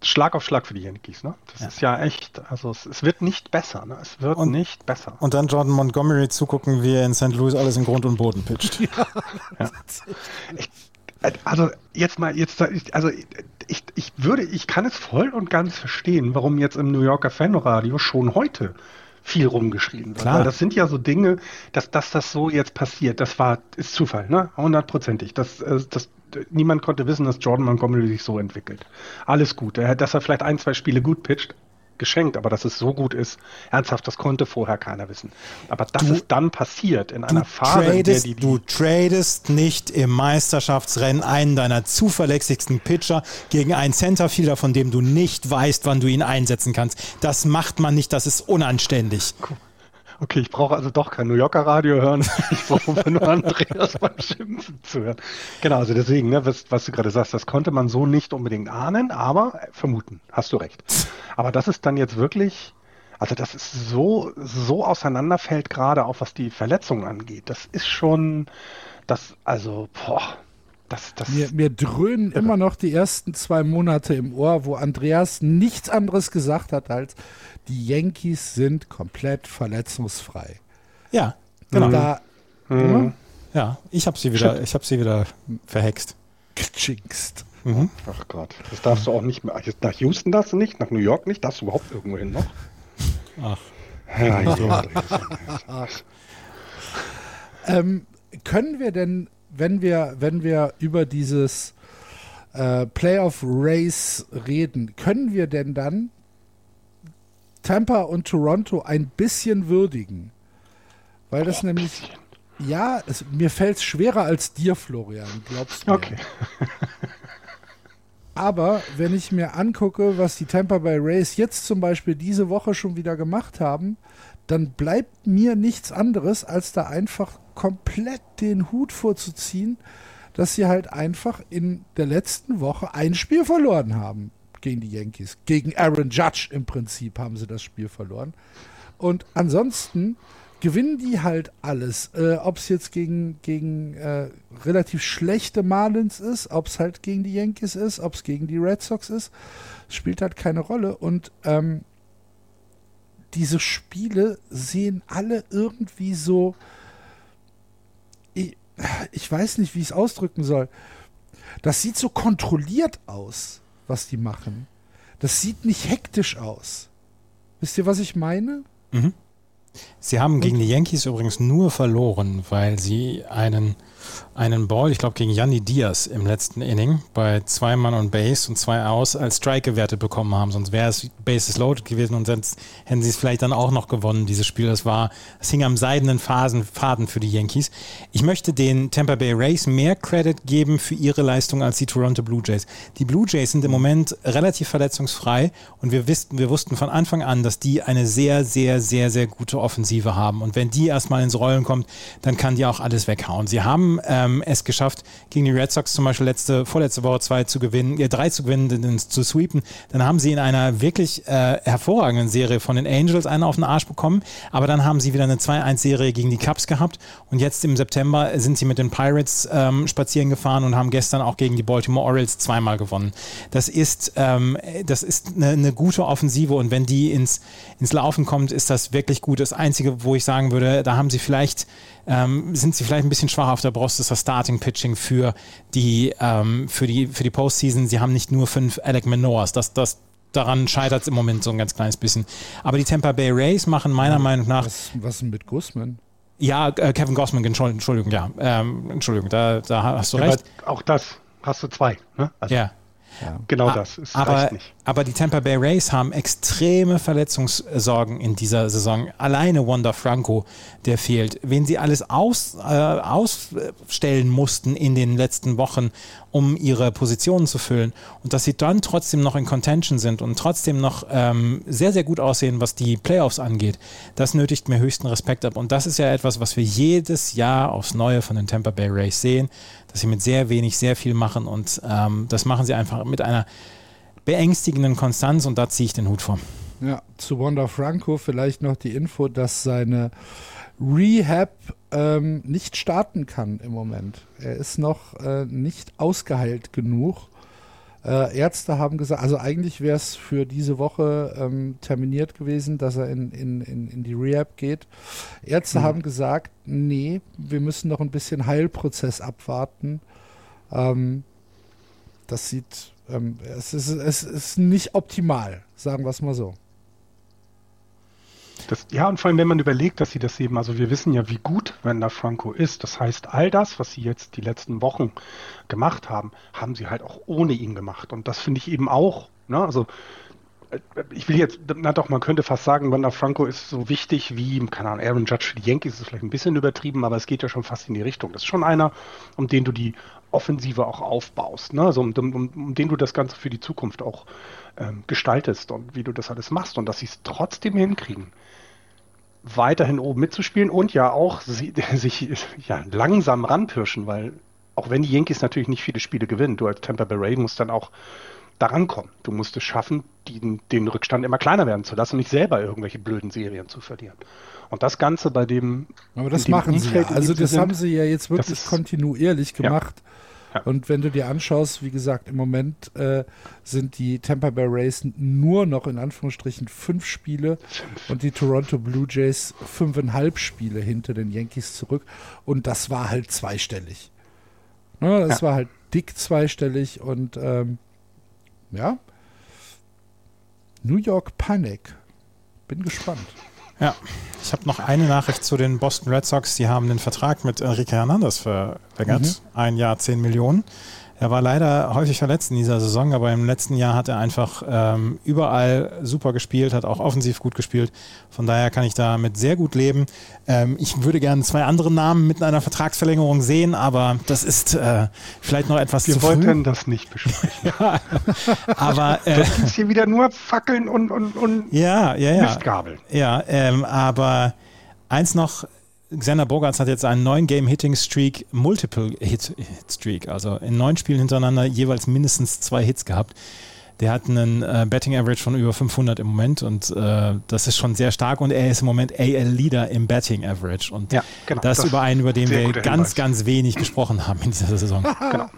Schlag auf Schlag für die Yankees. Ne? Das ja. ist ja echt, also es, es, wird nicht besser. Ne? Es wird und, nicht besser. Und dann Jordan Montgomery zugucken, wie er in St. Louis alles in Grund und Boden pitcht. Ja. Ich, also jetzt mal, jetzt, also ich, ich würde, ich kann es voll und ganz verstehen, warum jetzt im New Yorker Fanradio schon heute viel rumgeschrieben wird. Klar. Weil das sind ja so Dinge, dass, dass das so jetzt passiert, das war, ist Zufall, ne? Hundertprozentig. Das, äh, das, niemand konnte wissen, dass Jordan Montgomery sich so entwickelt. Alles gut. Dass er vielleicht ein, zwei Spiele gut pitcht, geschenkt, aber dass es so gut ist, ernsthaft, das konnte vorher keiner wissen. Aber dass du, es dann passiert in einer Phase, tradest, in der die, die Du tradest nicht im Meisterschaftsrennen einen deiner zuverlässigsten Pitcher gegen einen Centerfielder, von dem du nicht weißt, wann du ihn einsetzen kannst. Das macht man nicht, das ist unanständig. Okay, ich brauche also doch kein New Yorker Radio hören. Ich brauche nur Andreas beim Schimpfen zu hören. Genau, also deswegen, ne, was, was du gerade sagst, das konnte man so nicht unbedingt ahnen, aber vermuten. Hast du recht. Aber das ist dann jetzt wirklich, also das ist so, so auseinanderfällt, gerade auch was die Verletzungen angeht. Das ist schon, das, also, boah. Das, das mir, mir dröhnen immer noch die ersten zwei Monate im Ohr, wo Andreas nichts anderes gesagt hat als, die Yankees sind komplett verletzungsfrei. Ja, genau. Da, mhm. Ja, ich habe sie wieder, ich habe sie wieder verhext. Gejinxt. Mhm. Ach Gott, das darfst du auch nicht mehr. Nach Houston darfst du nicht, nach New York nicht, darfst du überhaupt irgendwo hin noch? Ach. Ja, ja. ähm, können wir denn wenn wir, wenn wir über dieses äh, Playoff Race reden, können wir denn dann Tampa und Toronto ein bisschen würdigen? Weil das oh, nämlich, ja, es, mir fällt es schwerer als dir, Florian, glaubst du? Okay. Aber wenn ich mir angucke, was die Tampa Bay Rays jetzt zum Beispiel diese Woche schon wieder gemacht haben, dann bleibt mir nichts anderes, als da einfach komplett den Hut vorzuziehen, dass sie halt einfach in der letzten Woche ein Spiel verloren haben gegen die Yankees. Gegen Aaron Judge im Prinzip haben sie das Spiel verloren. Und ansonsten gewinnen die halt alles. Äh, ob es jetzt gegen, gegen äh, relativ schlechte Marlins ist, ob es halt gegen die Yankees ist, ob es gegen die Red Sox ist, spielt halt keine Rolle. Und ähm, diese Spiele sehen alle irgendwie so. Ich, weiß nicht, wie ich es ausdrücken soll. Das sieht so kontrolliert aus, was die machen. Das sieht nicht hektisch aus. Wisst ihr, was ich meine? Mhm. Sie haben gegen die Yankees übrigens nur verloren, weil sie einen einen Ball, ich glaube gegen Yanni Diaz im letzten Inning, bei zwei Mann und Base und zwei aus, als Strike gewertet bekommen haben. Sonst wäre es Bases loaded gewesen und sonst hätten sie es vielleicht dann auch noch gewonnen, dieses Spiel. Das war, es hing am seidenen Phasen, Faden für die Yankees. Ich möchte den Tampa Bay Rays mehr Credit geben für ihre Leistung als die Toronto Blue Jays. Die Blue Jays sind im Moment relativ verletzungsfrei und wir, wussten, wir wussten von Anfang an, dass die eine sehr, sehr, sehr, sehr gute Offensive haben. Und wenn die erstmal ins Rollen kommt, dann kann die auch alles weghauen. Sie haben ähm, es geschafft, gegen die Red Sox zum Beispiel letzte, vorletzte Woche zwei zu gewinnen, äh, drei zu gewinnen, zu sweepen. Dann haben sie in einer wirklich äh, hervorragenden Serie von den Angels einen auf den Arsch bekommen, aber dann haben sie wieder eine 2-1-Serie gegen die Cubs gehabt und jetzt im September sind sie mit den Pirates ähm, spazieren gefahren und haben gestern auch gegen die Baltimore Orioles zweimal gewonnen. Das ist, ähm, das ist eine, eine gute Offensive und wenn die ins, ins Laufen kommt, ist das wirklich gut. Das Einzige, wo ich sagen würde, da haben sie vielleicht ähm, sind sie vielleicht ein bisschen schwach auf der Brust, ist das Starting Pitching für die, ähm, für die, für die Postseason. Sie haben nicht nur fünf Alec Manoas. Das, das, daran scheitert es im Moment so ein ganz kleines bisschen. Aber die Tampa Bay Rays machen meiner Meinung nach. Was, was denn mit Guzman? Ja, äh, Kevin Gossman, Entschuldigung, ja. Ähm, Entschuldigung, da, da hast du ja, recht. Auch das hast du zwei, ne? Also. Ja. Ja. Genau A das. Es aber, aber die Tampa Bay Rays haben extreme Verletzungssorgen in dieser Saison. Alleine Wanda Franco, der fehlt. Wen sie alles aus, äh, ausstellen mussten in den letzten Wochen, um ihre Positionen zu füllen. Und dass sie dann trotzdem noch in Contention sind und trotzdem noch ähm, sehr, sehr gut aussehen, was die Playoffs angeht, das nötigt mir höchsten Respekt ab. Und das ist ja etwas, was wir jedes Jahr aufs Neue von den Tampa Bay Rays sehen dass sie mit sehr wenig sehr viel machen und ähm, das machen sie einfach mit einer beängstigenden Konstanz und da ziehe ich den Hut vor. Ja, zu Wanda Franco vielleicht noch die Info, dass seine Rehab ähm, nicht starten kann im Moment. Er ist noch äh, nicht ausgeheilt genug. Äh, Ärzte haben gesagt, also eigentlich wäre es für diese Woche ähm, terminiert gewesen, dass er in, in, in, in die Rehab geht. Ärzte mhm. haben gesagt, nee, wir müssen noch ein bisschen Heilprozess abwarten. Ähm, das sieht, ähm, es, ist, es ist nicht optimal, sagen wir es mal so. Das, ja, und vor allem, wenn man überlegt, dass sie das eben, also wir wissen ja, wie gut Wanda Franco ist. Das heißt, all das, was sie jetzt die letzten Wochen gemacht haben, haben sie halt auch ohne ihn gemacht. Und das finde ich eben auch, ne, also äh, ich will jetzt, na doch, man könnte fast sagen, Wanda Franco ist so wichtig wie, keine Ahnung, Aaron Judge für die Yankees ist vielleicht ein bisschen übertrieben, aber es geht ja schon fast in die Richtung. Das ist schon einer, um den du die Offensive auch aufbaust, ne? also um, um, um den du das Ganze für die Zukunft auch ähm, gestaltest und wie du das alles machst und dass sie es trotzdem hinkriegen, weiterhin oben mitzuspielen und ja auch sie, sich ja, langsam ranpirschen, weil auch wenn die Yankees natürlich nicht viele Spiele gewinnen, du als Tampa Bay Ray musst dann auch daran kommen. Du musst es schaffen, die, den Rückstand immer kleiner werden zu lassen und nicht selber irgendwelche blöden Serien zu verlieren. Und das Ganze bei dem. Aber das machen sie ja. Also das sind, haben sie ja jetzt wirklich kontinuierlich gemacht. Ja. Ja. Und wenn du dir anschaust, wie gesagt, im Moment äh, sind die Tampa Bay Rays nur noch in Anführungsstrichen fünf Spiele und die Toronto Blue Jays fünfeinhalb Spiele hinter den Yankees zurück. Und das war halt zweistellig. Ne, das ja. war halt dick zweistellig und ähm, ja. New York Panic. Bin gespannt. Ja, ich habe noch eine Nachricht zu den Boston Red Sox. Die haben den Vertrag mit Enrique Hernandez verlängert. Mhm. Ein Jahr, 10 Millionen. Er war leider häufig verletzt in dieser Saison, aber im letzten Jahr hat er einfach ähm, überall super gespielt, hat auch offensiv gut gespielt. Von daher kann ich damit sehr gut leben. Ähm, ich würde gerne zwei andere Namen mit einer Vertragsverlängerung sehen, aber das ist äh, vielleicht noch etwas Wir zu früh. Wir wollten das nicht besprechen. ja, aber äh, das ist hier wieder nur Fackeln und, und, und ja, ja, ja. Mistgabeln. Ja, ähm, aber eins noch, Xander Bogarts hat jetzt einen neuen Game-Hitting-Streak, Multiple-Hit-Streak, also in neun Spielen hintereinander jeweils mindestens zwei Hits gehabt. Der hat einen äh, Betting Average von über 500 im Moment und äh, das ist schon sehr stark und er ist im Moment AL Leader im Betting Average und ja, genau, das, das über einen, über den wir ganz, ganz wenig gesprochen haben in dieser Saison. genau.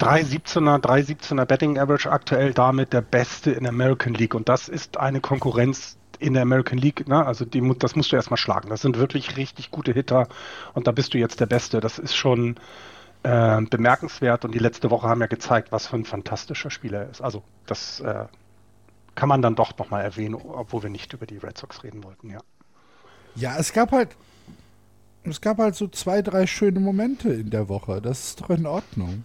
3,17er, 3,17er Betting Average aktuell damit der beste in der American League und das ist eine Konkurrenz, in der American League, ne? also die, das musst du erstmal schlagen. Das sind wirklich richtig gute Hitter und da bist du jetzt der Beste. Das ist schon äh, bemerkenswert und die letzte Woche haben ja gezeigt, was für ein fantastischer Spieler er ist. Also das äh, kann man dann doch nochmal erwähnen, obwohl wir nicht über die Red Sox reden wollten, ja. Ja, es gab halt es gab halt so zwei, drei schöne Momente in der Woche. Das ist doch in Ordnung.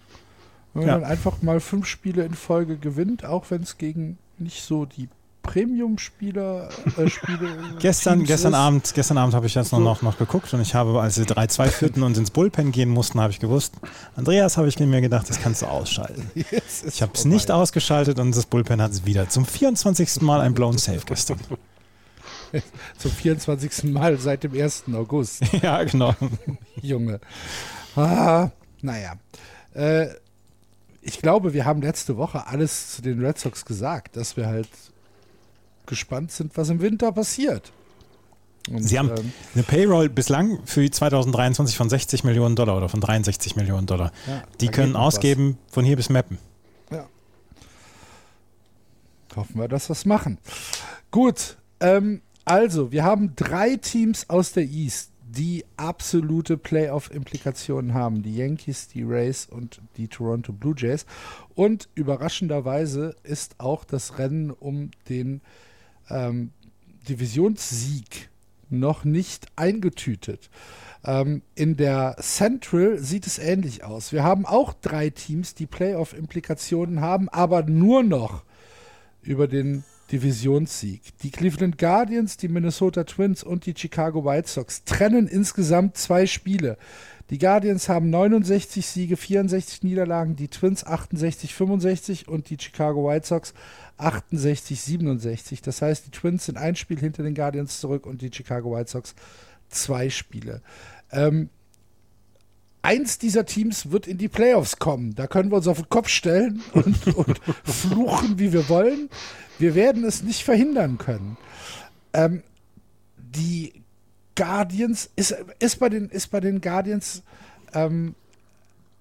Wenn man einfach mal fünf Spiele in Folge gewinnt, auch wenn es gegen nicht so die Premium-Spieler äh, Spiele. gestern, gestern Abend, gestern Abend habe ich jetzt so. noch, noch geguckt und ich habe, als sie 3-2 führten und ins Bullpen gehen mussten, habe ich gewusst, Andreas habe ich mir gedacht, das kannst du ausschalten. ich habe es nicht ausgeschaltet und das Bullpen hat es wieder zum 24. Mal ein Blown Safe gestern. zum 24. Mal seit dem 1. August. ja, genau. Junge. Ah, naja. Äh, ich glaube, wir haben letzte Woche alles zu den Red Sox gesagt, dass wir halt gespannt sind, was im Winter passiert. Und, Sie haben ähm, eine Payroll bislang für 2023 von 60 Millionen Dollar oder von 63 Millionen Dollar. Ja, die können ausgeben was. von hier bis Mappen. Ja. Hoffen wir, dass wir es machen. Gut, ähm, also wir haben drei Teams aus der East, die absolute Playoff-Implikationen haben. Die Yankees, die Rays und die Toronto Blue Jays. Und überraschenderweise ist auch das Rennen um den ähm, Divisionssieg noch nicht eingetütet. Ähm, in der Central sieht es ähnlich aus. Wir haben auch drei Teams, die Playoff-Implikationen haben, aber nur noch über den Divisionssieg. Die Cleveland Guardians, die Minnesota Twins und die Chicago White Sox trennen insgesamt zwei Spiele. Die Guardians haben 69 Siege, 64 Niederlagen, die Twins 68, 65 und die Chicago White Sox 68, 67. Das heißt, die Twins sind ein Spiel hinter den Guardians zurück und die Chicago White Sox zwei Spiele. Ähm, eins dieser Teams wird in die Playoffs kommen. Da können wir uns auf den Kopf stellen und, und fluchen, wie wir wollen. Wir werden es nicht verhindern können. Ähm, die Guardians, ist, ist, bei, den, ist bei den Guardians ähm,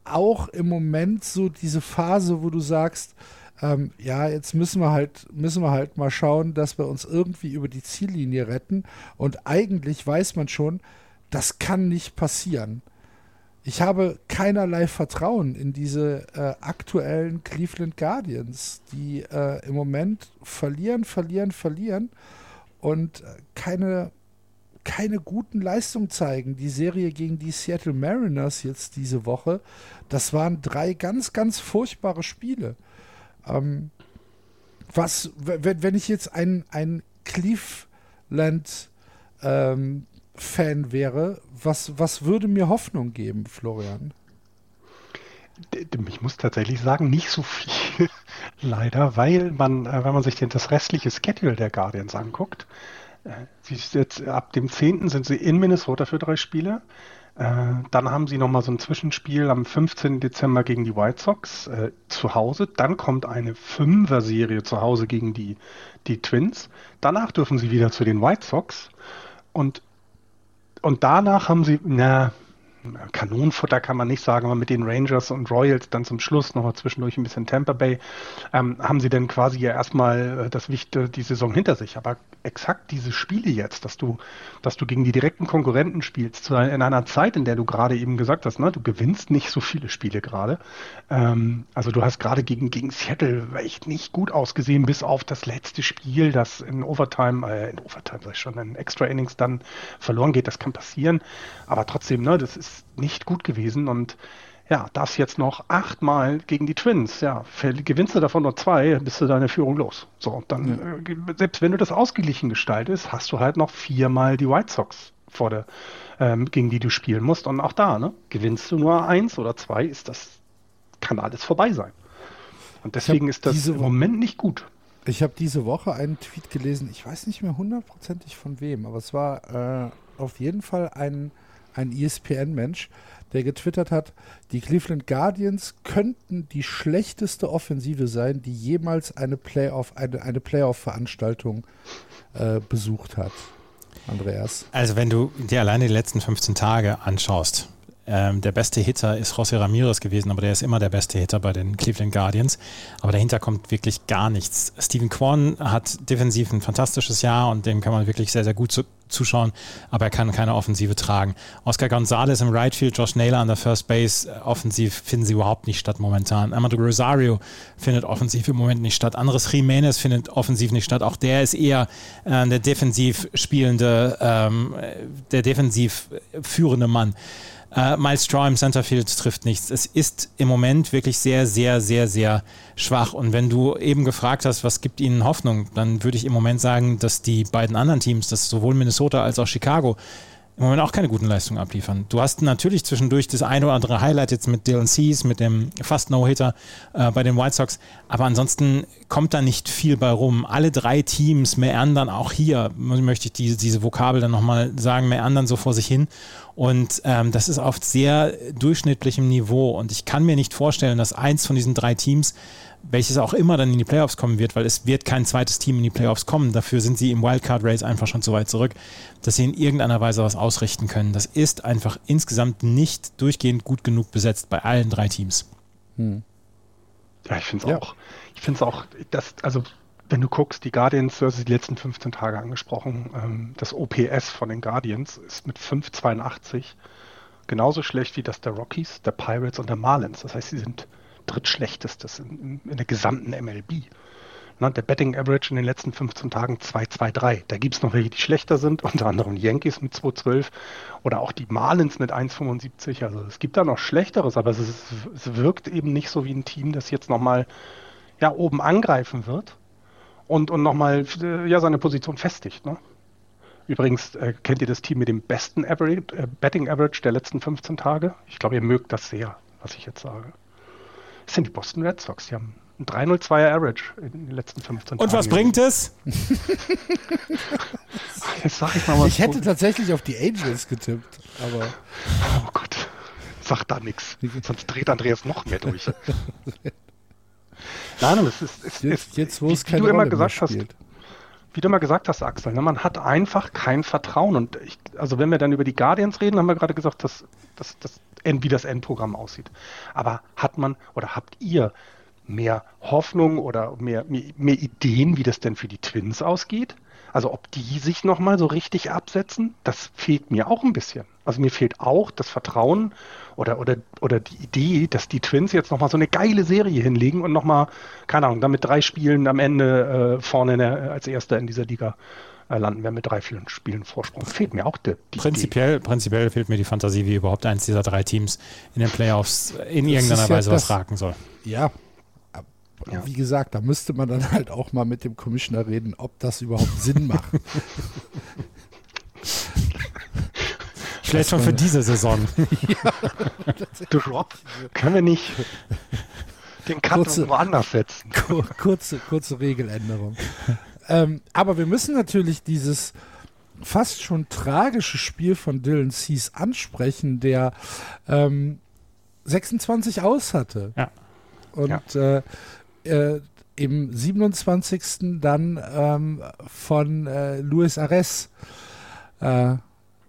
auch im Moment so diese Phase, wo du sagst, ähm, ja, jetzt müssen wir halt, müssen wir halt mal schauen, dass wir uns irgendwie über die Ziellinie retten. Und eigentlich weiß man schon, das kann nicht passieren. Ich habe keinerlei Vertrauen in diese äh, aktuellen Cleveland Guardians, die äh, im Moment verlieren, verlieren, verlieren und äh, keine keine guten Leistungen zeigen. Die Serie gegen die Seattle Mariners jetzt diese Woche, das waren drei ganz, ganz furchtbare Spiele. Ähm, was, wenn, wenn ich jetzt ein, ein Cleveland ähm, Fan wäre, was, was würde mir Hoffnung geben, Florian? Ich muss tatsächlich sagen, nicht so viel, leider, weil man, äh, wenn man sich das restliche Schedule der Guardians anguckt, sie ist jetzt ab dem 10. sind sie in Minnesota für drei Spiele. Äh, dann haben sie nochmal so ein Zwischenspiel am 15. Dezember gegen die White Sox äh, zu Hause. Dann kommt eine Fünfer-Serie zu Hause gegen die, die Twins. Danach dürfen sie wieder zu den White Sox. Und, und danach haben sie, na, Kanonenfutter kann man nicht sagen, aber mit den Rangers und Royals dann zum Schluss nochmal zwischendurch ein bisschen Tampa Bay, ähm, haben sie dann quasi ja erstmal äh, das Wichtige, die Saison hinter sich. Aber exakt diese Spiele jetzt, dass du, dass du gegen die direkten Konkurrenten spielst, in einer Zeit, in der du gerade eben gesagt hast, ne, du gewinnst nicht so viele Spiele gerade. Ähm, also du hast gerade gegen, gegen Seattle echt nicht gut ausgesehen, bis auf das letzte Spiel, das in Overtime, äh, in Overtime sag ich schon, in Extra Innings dann verloren geht. Das kann passieren. Aber trotzdem, ne, das ist nicht gut gewesen und ja, das jetzt noch achtmal gegen die Twins. Ja, gewinnst du davon nur zwei, bist du deine Führung los. So, dann, ja. äh, selbst wenn du das ausgeglichen gestaltest, hast du halt noch viermal die White Sox vor der, ähm, gegen die du spielen musst. Und auch da, ne, gewinnst du nur eins oder zwei, ist das, kann alles vorbei sein. Und deswegen ist das im Moment nicht gut. Ich habe diese Woche einen Tweet gelesen, ich weiß nicht mehr hundertprozentig von wem, aber es war äh, auf jeden Fall ein ein ESPN-Mensch, der getwittert hat, die Cleveland Guardians könnten die schlechteste Offensive sein, die jemals eine Playoff, eine, eine Playoff-Veranstaltung äh, besucht hat. Andreas. Also wenn du dir alleine die letzten 15 Tage anschaust, ähm, der beste Hitter ist José Ramirez gewesen, aber der ist immer der beste Hitter bei den Cleveland Guardians. Aber dahinter kommt wirklich gar nichts. Stephen Kwan hat defensiv ein fantastisches Jahr und dem kann man wirklich sehr, sehr gut zu, zuschauen, aber er kann keine Offensive tragen. Oscar Gonzalez im Right Field, Josh Naylor an der First Base, äh, offensiv finden sie überhaupt nicht statt momentan. Amadou Rosario findet offensiv im Moment nicht statt. Andres Jiménez findet offensiv nicht statt. Auch der ist eher äh, der defensiv spielende, ähm, der defensiv führende Mann. Äh, Miles Straw im Centerfield trifft nichts. Es ist im Moment wirklich sehr, sehr, sehr, sehr schwach. Und wenn du eben gefragt hast, was gibt ihnen Hoffnung, dann würde ich im Moment sagen, dass die beiden anderen Teams, das sowohl Minnesota als auch Chicago, im Moment auch keine guten Leistungen abliefern. Du hast natürlich zwischendurch das eine oder andere Highlight jetzt mit Dylan Cease, mit dem fast No-Hitter äh, bei den White Sox, aber ansonsten kommt da nicht viel bei rum. Alle drei Teams meandern auch hier, möchte ich diese, diese Vokabel dann nochmal sagen, meandern so vor sich hin und ähm, das ist auf sehr durchschnittlichem Niveau und ich kann mir nicht vorstellen, dass eins von diesen drei Teams welches auch immer dann in die Playoffs kommen wird, weil es wird kein zweites Team in die Playoffs kommen. Dafür sind sie im Wildcard Race einfach schon zu weit zurück, dass sie in irgendeiner Weise was ausrichten können. Das ist einfach insgesamt nicht durchgehend gut genug besetzt bei allen drei Teams. Hm. Ja, ich finde es ja. auch. Ich finde es auch, dass, also wenn du guckst, die Guardians, du hast die letzten 15 Tage angesprochen, ähm, das OPS von den Guardians ist mit 5,82 genauso schlecht wie das der Rockies, der Pirates und der Marlins. Das heißt, sie sind drittschlechtestes in, in der gesamten MLB. Na, der Betting Average in den letzten 15 Tagen 2,23. Da gibt es noch welche, die schlechter sind, unter anderem Yankees mit 2,12 oder auch die Marlins mit 1,75. Also es gibt da noch Schlechteres, aber es, ist, es wirkt eben nicht so wie ein Team, das jetzt nochmal ja, oben angreifen wird und, und nochmal äh, ja, seine Position festigt. Ne? Übrigens, äh, kennt ihr das Team mit dem besten Average, äh, Betting Average der letzten 15 Tage? Ich glaube, ihr mögt das sehr, was ich jetzt sage. Das sind die Boston Red Sox. Die haben ein 302er Average in den letzten 15 Und Tagen. Und was bringt es? Jetzt sag ich mal was. Ich hätte tatsächlich auf die Angels getippt, aber. Oh Gott. Sag da nichts. Sonst dreht Andreas noch mehr durch. Nein, es ist, es jetzt, ist jetzt, wo es wie, wie du immer gesagt hast, wie du immer gesagt hast, Axel, ne, man hat einfach kein Vertrauen. Und ich, also wenn wir dann über die Guardians reden, haben wir gerade gesagt, dass, dass, dass wie das Endprogramm aussieht. Aber hat man oder habt ihr mehr Hoffnung oder mehr, mehr, mehr Ideen, wie das denn für die Twins ausgeht? Also ob die sich nochmal so richtig absetzen, das fehlt mir auch ein bisschen. Also mir fehlt auch das Vertrauen oder, oder, oder die Idee, dass die Twins jetzt nochmal so eine geile Serie hinlegen und nochmal, keine Ahnung, damit drei Spielen am Ende äh, vorne der, als Erster in dieser Liga äh, landen wir mit drei, vier Spielen Vorsprung. Fehlt mir auch die, die prinzipiell, Idee. prinzipiell fehlt mir die Fantasie, wie überhaupt eins dieser drei Teams in den Playoffs in irgendeiner Weise ja was raken soll. Ja, ja. Wie gesagt, da müsste man dann halt auch mal mit dem Commissioner reden, ob das überhaupt Sinn macht. Vielleicht schon für diese Saison. ja, du Rob, können wir nicht den Cut kurze, woanders setzen? Kurze, kurze Regeländerung. ähm, aber wir müssen natürlich dieses fast schon tragische Spiel von Dylan Cease ansprechen, der ähm, 26 aus hatte. Ja. Und ja. Äh, äh, im 27. dann ähm, von äh, Luis Ares äh,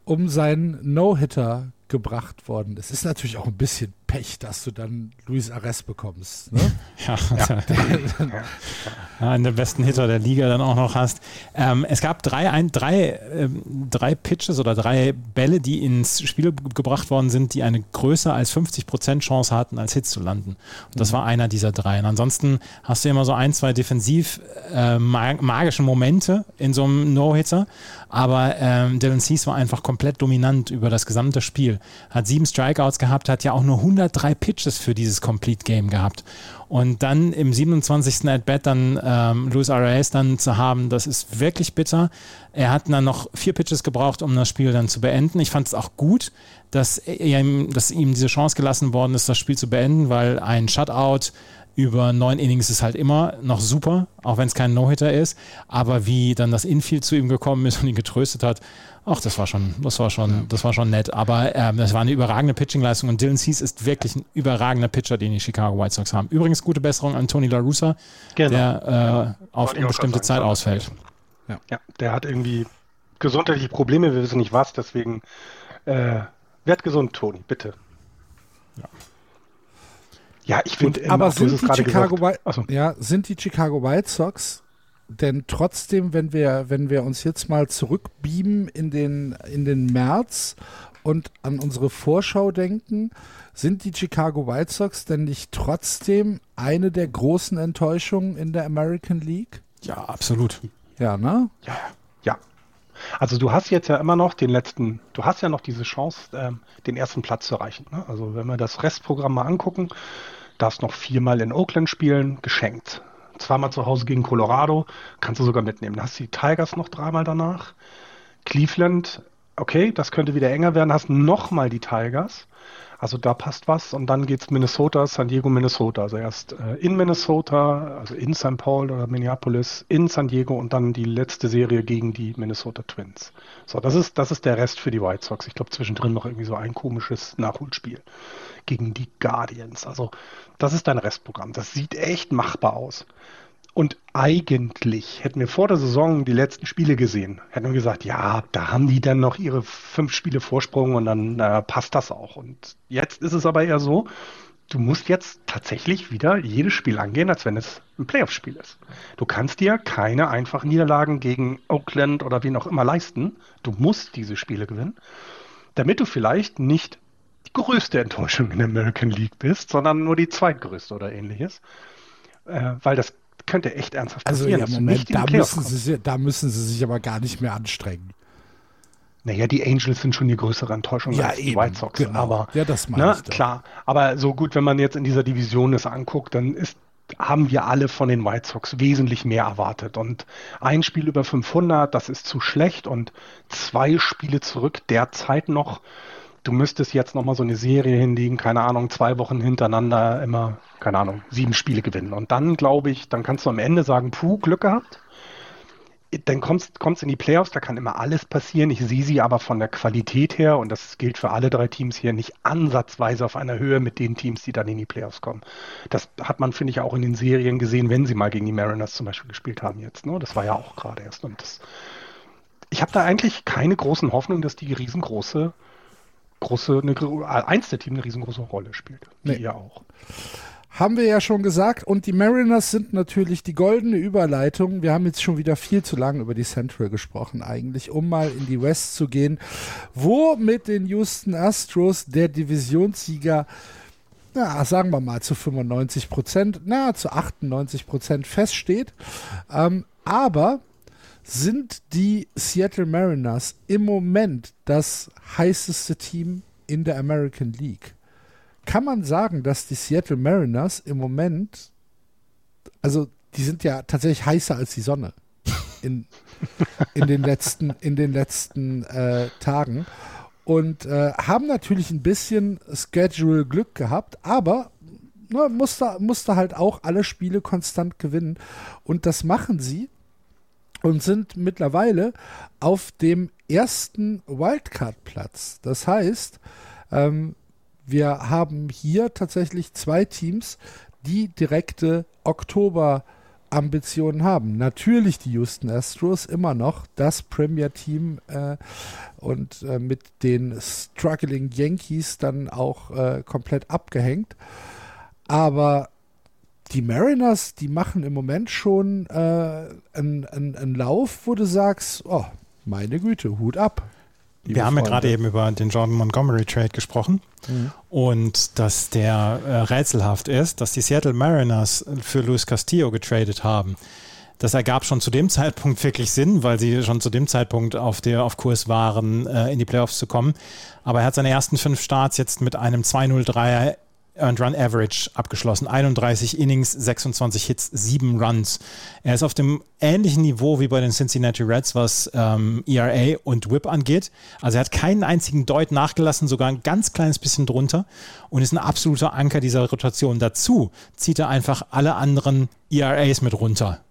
um seinen No-Hitter gebracht worden. Es ist natürlich auch ein bisschen Pech, dass du dann Luis Ares bekommst. Ne? ja, ja. ja, einen der besten Hitter der Liga dann auch noch hast. Ähm, es gab drei, ein, drei, ähm, drei Pitches oder drei Bälle, die ins Spiel gebracht worden sind, die eine größer als 50% Chance hatten, als Hits zu landen. Und das mhm. war einer dieser drei. Und ansonsten hast du immer so ein, zwei defensiv äh, magische Momente in so einem No-Hitter. Aber ähm, Dylan Cease war einfach komplett dominant über das gesamte Spiel. Hat sieben Strikeouts gehabt, hat ja auch nur 100 103 Pitches für dieses Complete Game gehabt. Und dann im 27. At-Bat dann ähm, Luis Arias dann zu haben, das ist wirklich bitter. Er hat dann noch vier Pitches gebraucht, um das Spiel dann zu beenden. Ich fand es auch gut, dass, er, dass ihm diese Chance gelassen worden ist, das Spiel zu beenden, weil ein Shutout über neun Innings ist halt immer noch super, auch wenn es kein No-Hitter ist. Aber wie dann das Infield zu ihm gekommen ist und ihn getröstet hat, ach, das war schon, das war schon, das war schon nett. Aber ähm, das war eine überragende Pitching-Leistung und Dylan Cease ist wirklich ein überragender Pitcher, den die Chicago White Sox haben. Übrigens gute Besserung an Tony La Russa, genau. der äh, auf unbestimmte Zeit ausfällt. Ja. ja, der hat irgendwie gesundheitliche Probleme, wir wissen nicht was, deswegen äh, werd gesund, Tony, bitte. Ja. Ja, ich finde, aber sind die, Chicago White, ja, sind die Chicago White Sox denn trotzdem, wenn wir, wenn wir uns jetzt mal zurückbeamen in den, in den März und an unsere Vorschau denken, sind die Chicago White Sox denn nicht trotzdem eine der großen Enttäuschungen in der American League? Ja, absolut. Ja, ne? Ja, ja. Also du hast jetzt ja immer noch den letzten, du hast ja noch diese Chance, ähm, den ersten Platz zu erreichen. Ne? Also wenn wir das Restprogramm mal angucken, darfst noch viermal in Oakland spielen, geschenkt. Zweimal zu Hause gegen Colorado, kannst du sogar mitnehmen. Dann hast du die Tigers noch dreimal danach. Cleveland, okay, das könnte wieder enger werden. Hast nochmal die Tigers. Also da passt was. Und dann geht's Minnesota, San Diego, Minnesota. Also erst äh, in Minnesota, also in St. Paul oder Minneapolis, in San Diego und dann die letzte Serie gegen die Minnesota Twins. So, das ist, das ist der Rest für die White Sox. Ich glaube, zwischendrin noch irgendwie so ein komisches Nachholspiel gegen die Guardians. Also das ist dein Restprogramm. Das sieht echt machbar aus. Und eigentlich hätten wir vor der Saison die letzten Spiele gesehen, hätten wir gesagt, ja, da haben die dann noch ihre fünf Spiele Vorsprung und dann äh, passt das auch. Und jetzt ist es aber eher so, du musst jetzt tatsächlich wieder jedes Spiel angehen, als wenn es ein Playoff-Spiel ist. Du kannst dir keine einfachen Niederlagen gegen Oakland oder wen auch immer leisten. Du musst diese Spiele gewinnen, damit du vielleicht nicht größte Enttäuschung in der American League bist, sondern nur die zweitgrößte oder ähnliches. Äh, weil das könnte echt ernsthaft also, passieren. Also ja, Moment, da müssen, sie, da müssen sie sich aber gar nicht mehr anstrengen. Naja, die Angels sind schon die größere Enttäuschung ja, als die eben, White Sox. Genau. Aber, ja, das meine ne, klar. Aber so gut, wenn man jetzt in dieser Division es anguckt, dann ist, haben wir alle von den White Sox wesentlich mehr erwartet. Und ein Spiel über 500, das ist zu schlecht. Und zwei Spiele zurück, derzeit noch du müsstest jetzt nochmal so eine Serie hinlegen, keine Ahnung, zwei Wochen hintereinander immer, keine Ahnung, sieben Spiele gewinnen. Und dann, glaube ich, dann kannst du am Ende sagen, puh, Glück gehabt. Dann kommst du in die Playoffs, da kann immer alles passieren. Ich sehe sie aber von der Qualität her, und das gilt für alle drei Teams hier, nicht ansatzweise auf einer Höhe mit den Teams, die dann in die Playoffs kommen. Das hat man, finde ich, auch in den Serien gesehen, wenn sie mal gegen die Mariners zum Beispiel gespielt haben jetzt. Ne? Das war ja auch gerade erst. Und das, ich habe da eigentlich keine großen Hoffnungen, dass die riesengroße große, eine, eins der Teams eine riesengroße Rolle spielt. Nee. ihr auch. Haben wir ja schon gesagt. Und die Mariners sind natürlich die goldene Überleitung. Wir haben jetzt schon wieder viel zu lange über die Central gesprochen, eigentlich, um mal in die West zu gehen, wo mit den Houston Astros der Divisionssieger na, sagen wir mal zu 95 Prozent, na, zu 98 Prozent feststeht. Ähm, aber sind die Seattle Mariners im Moment das heißeste Team in der American League. Kann man sagen, dass die Seattle Mariners im Moment, also die sind ja tatsächlich heißer als die Sonne in, in den letzten, in den letzten äh, Tagen und äh, haben natürlich ein bisschen Schedule Glück gehabt, aber ne, musste, musste halt auch alle Spiele konstant gewinnen und das machen sie und sind mittlerweile auf dem ersten Wildcard-Platz. Das heißt, ähm, wir haben hier tatsächlich zwei Teams, die direkte Oktober-Ambitionen haben. Natürlich die Houston Astros immer noch das Premier-Team äh, und äh, mit den struggling Yankees dann auch äh, komplett abgehängt. Aber die Mariners, die machen im Moment schon äh, einen, einen Lauf, wo du sagst, oh, meine Güte, Hut ab. Wir haben Freunde. ja gerade eben über den Jordan Montgomery Trade gesprochen mhm. und dass der äh, rätselhaft ist, dass die Seattle Mariners für Luis Castillo getradet haben. Das ergab schon zu dem Zeitpunkt wirklich Sinn, weil sie schon zu dem Zeitpunkt auf, der, auf Kurs waren, äh, in die Playoffs zu kommen. Aber er hat seine ersten fünf Starts jetzt mit einem 2-0-3er Earned Run Average abgeschlossen. 31 Innings, 26 Hits, 7 Runs. Er ist auf dem ähnlichen Niveau wie bei den Cincinnati Reds, was ähm, ERA und Whip angeht. Also er hat keinen einzigen Deut nachgelassen, sogar ein ganz kleines bisschen drunter und ist ein absoluter Anker dieser Rotation. Dazu zieht er einfach alle anderen ERAs mit runter.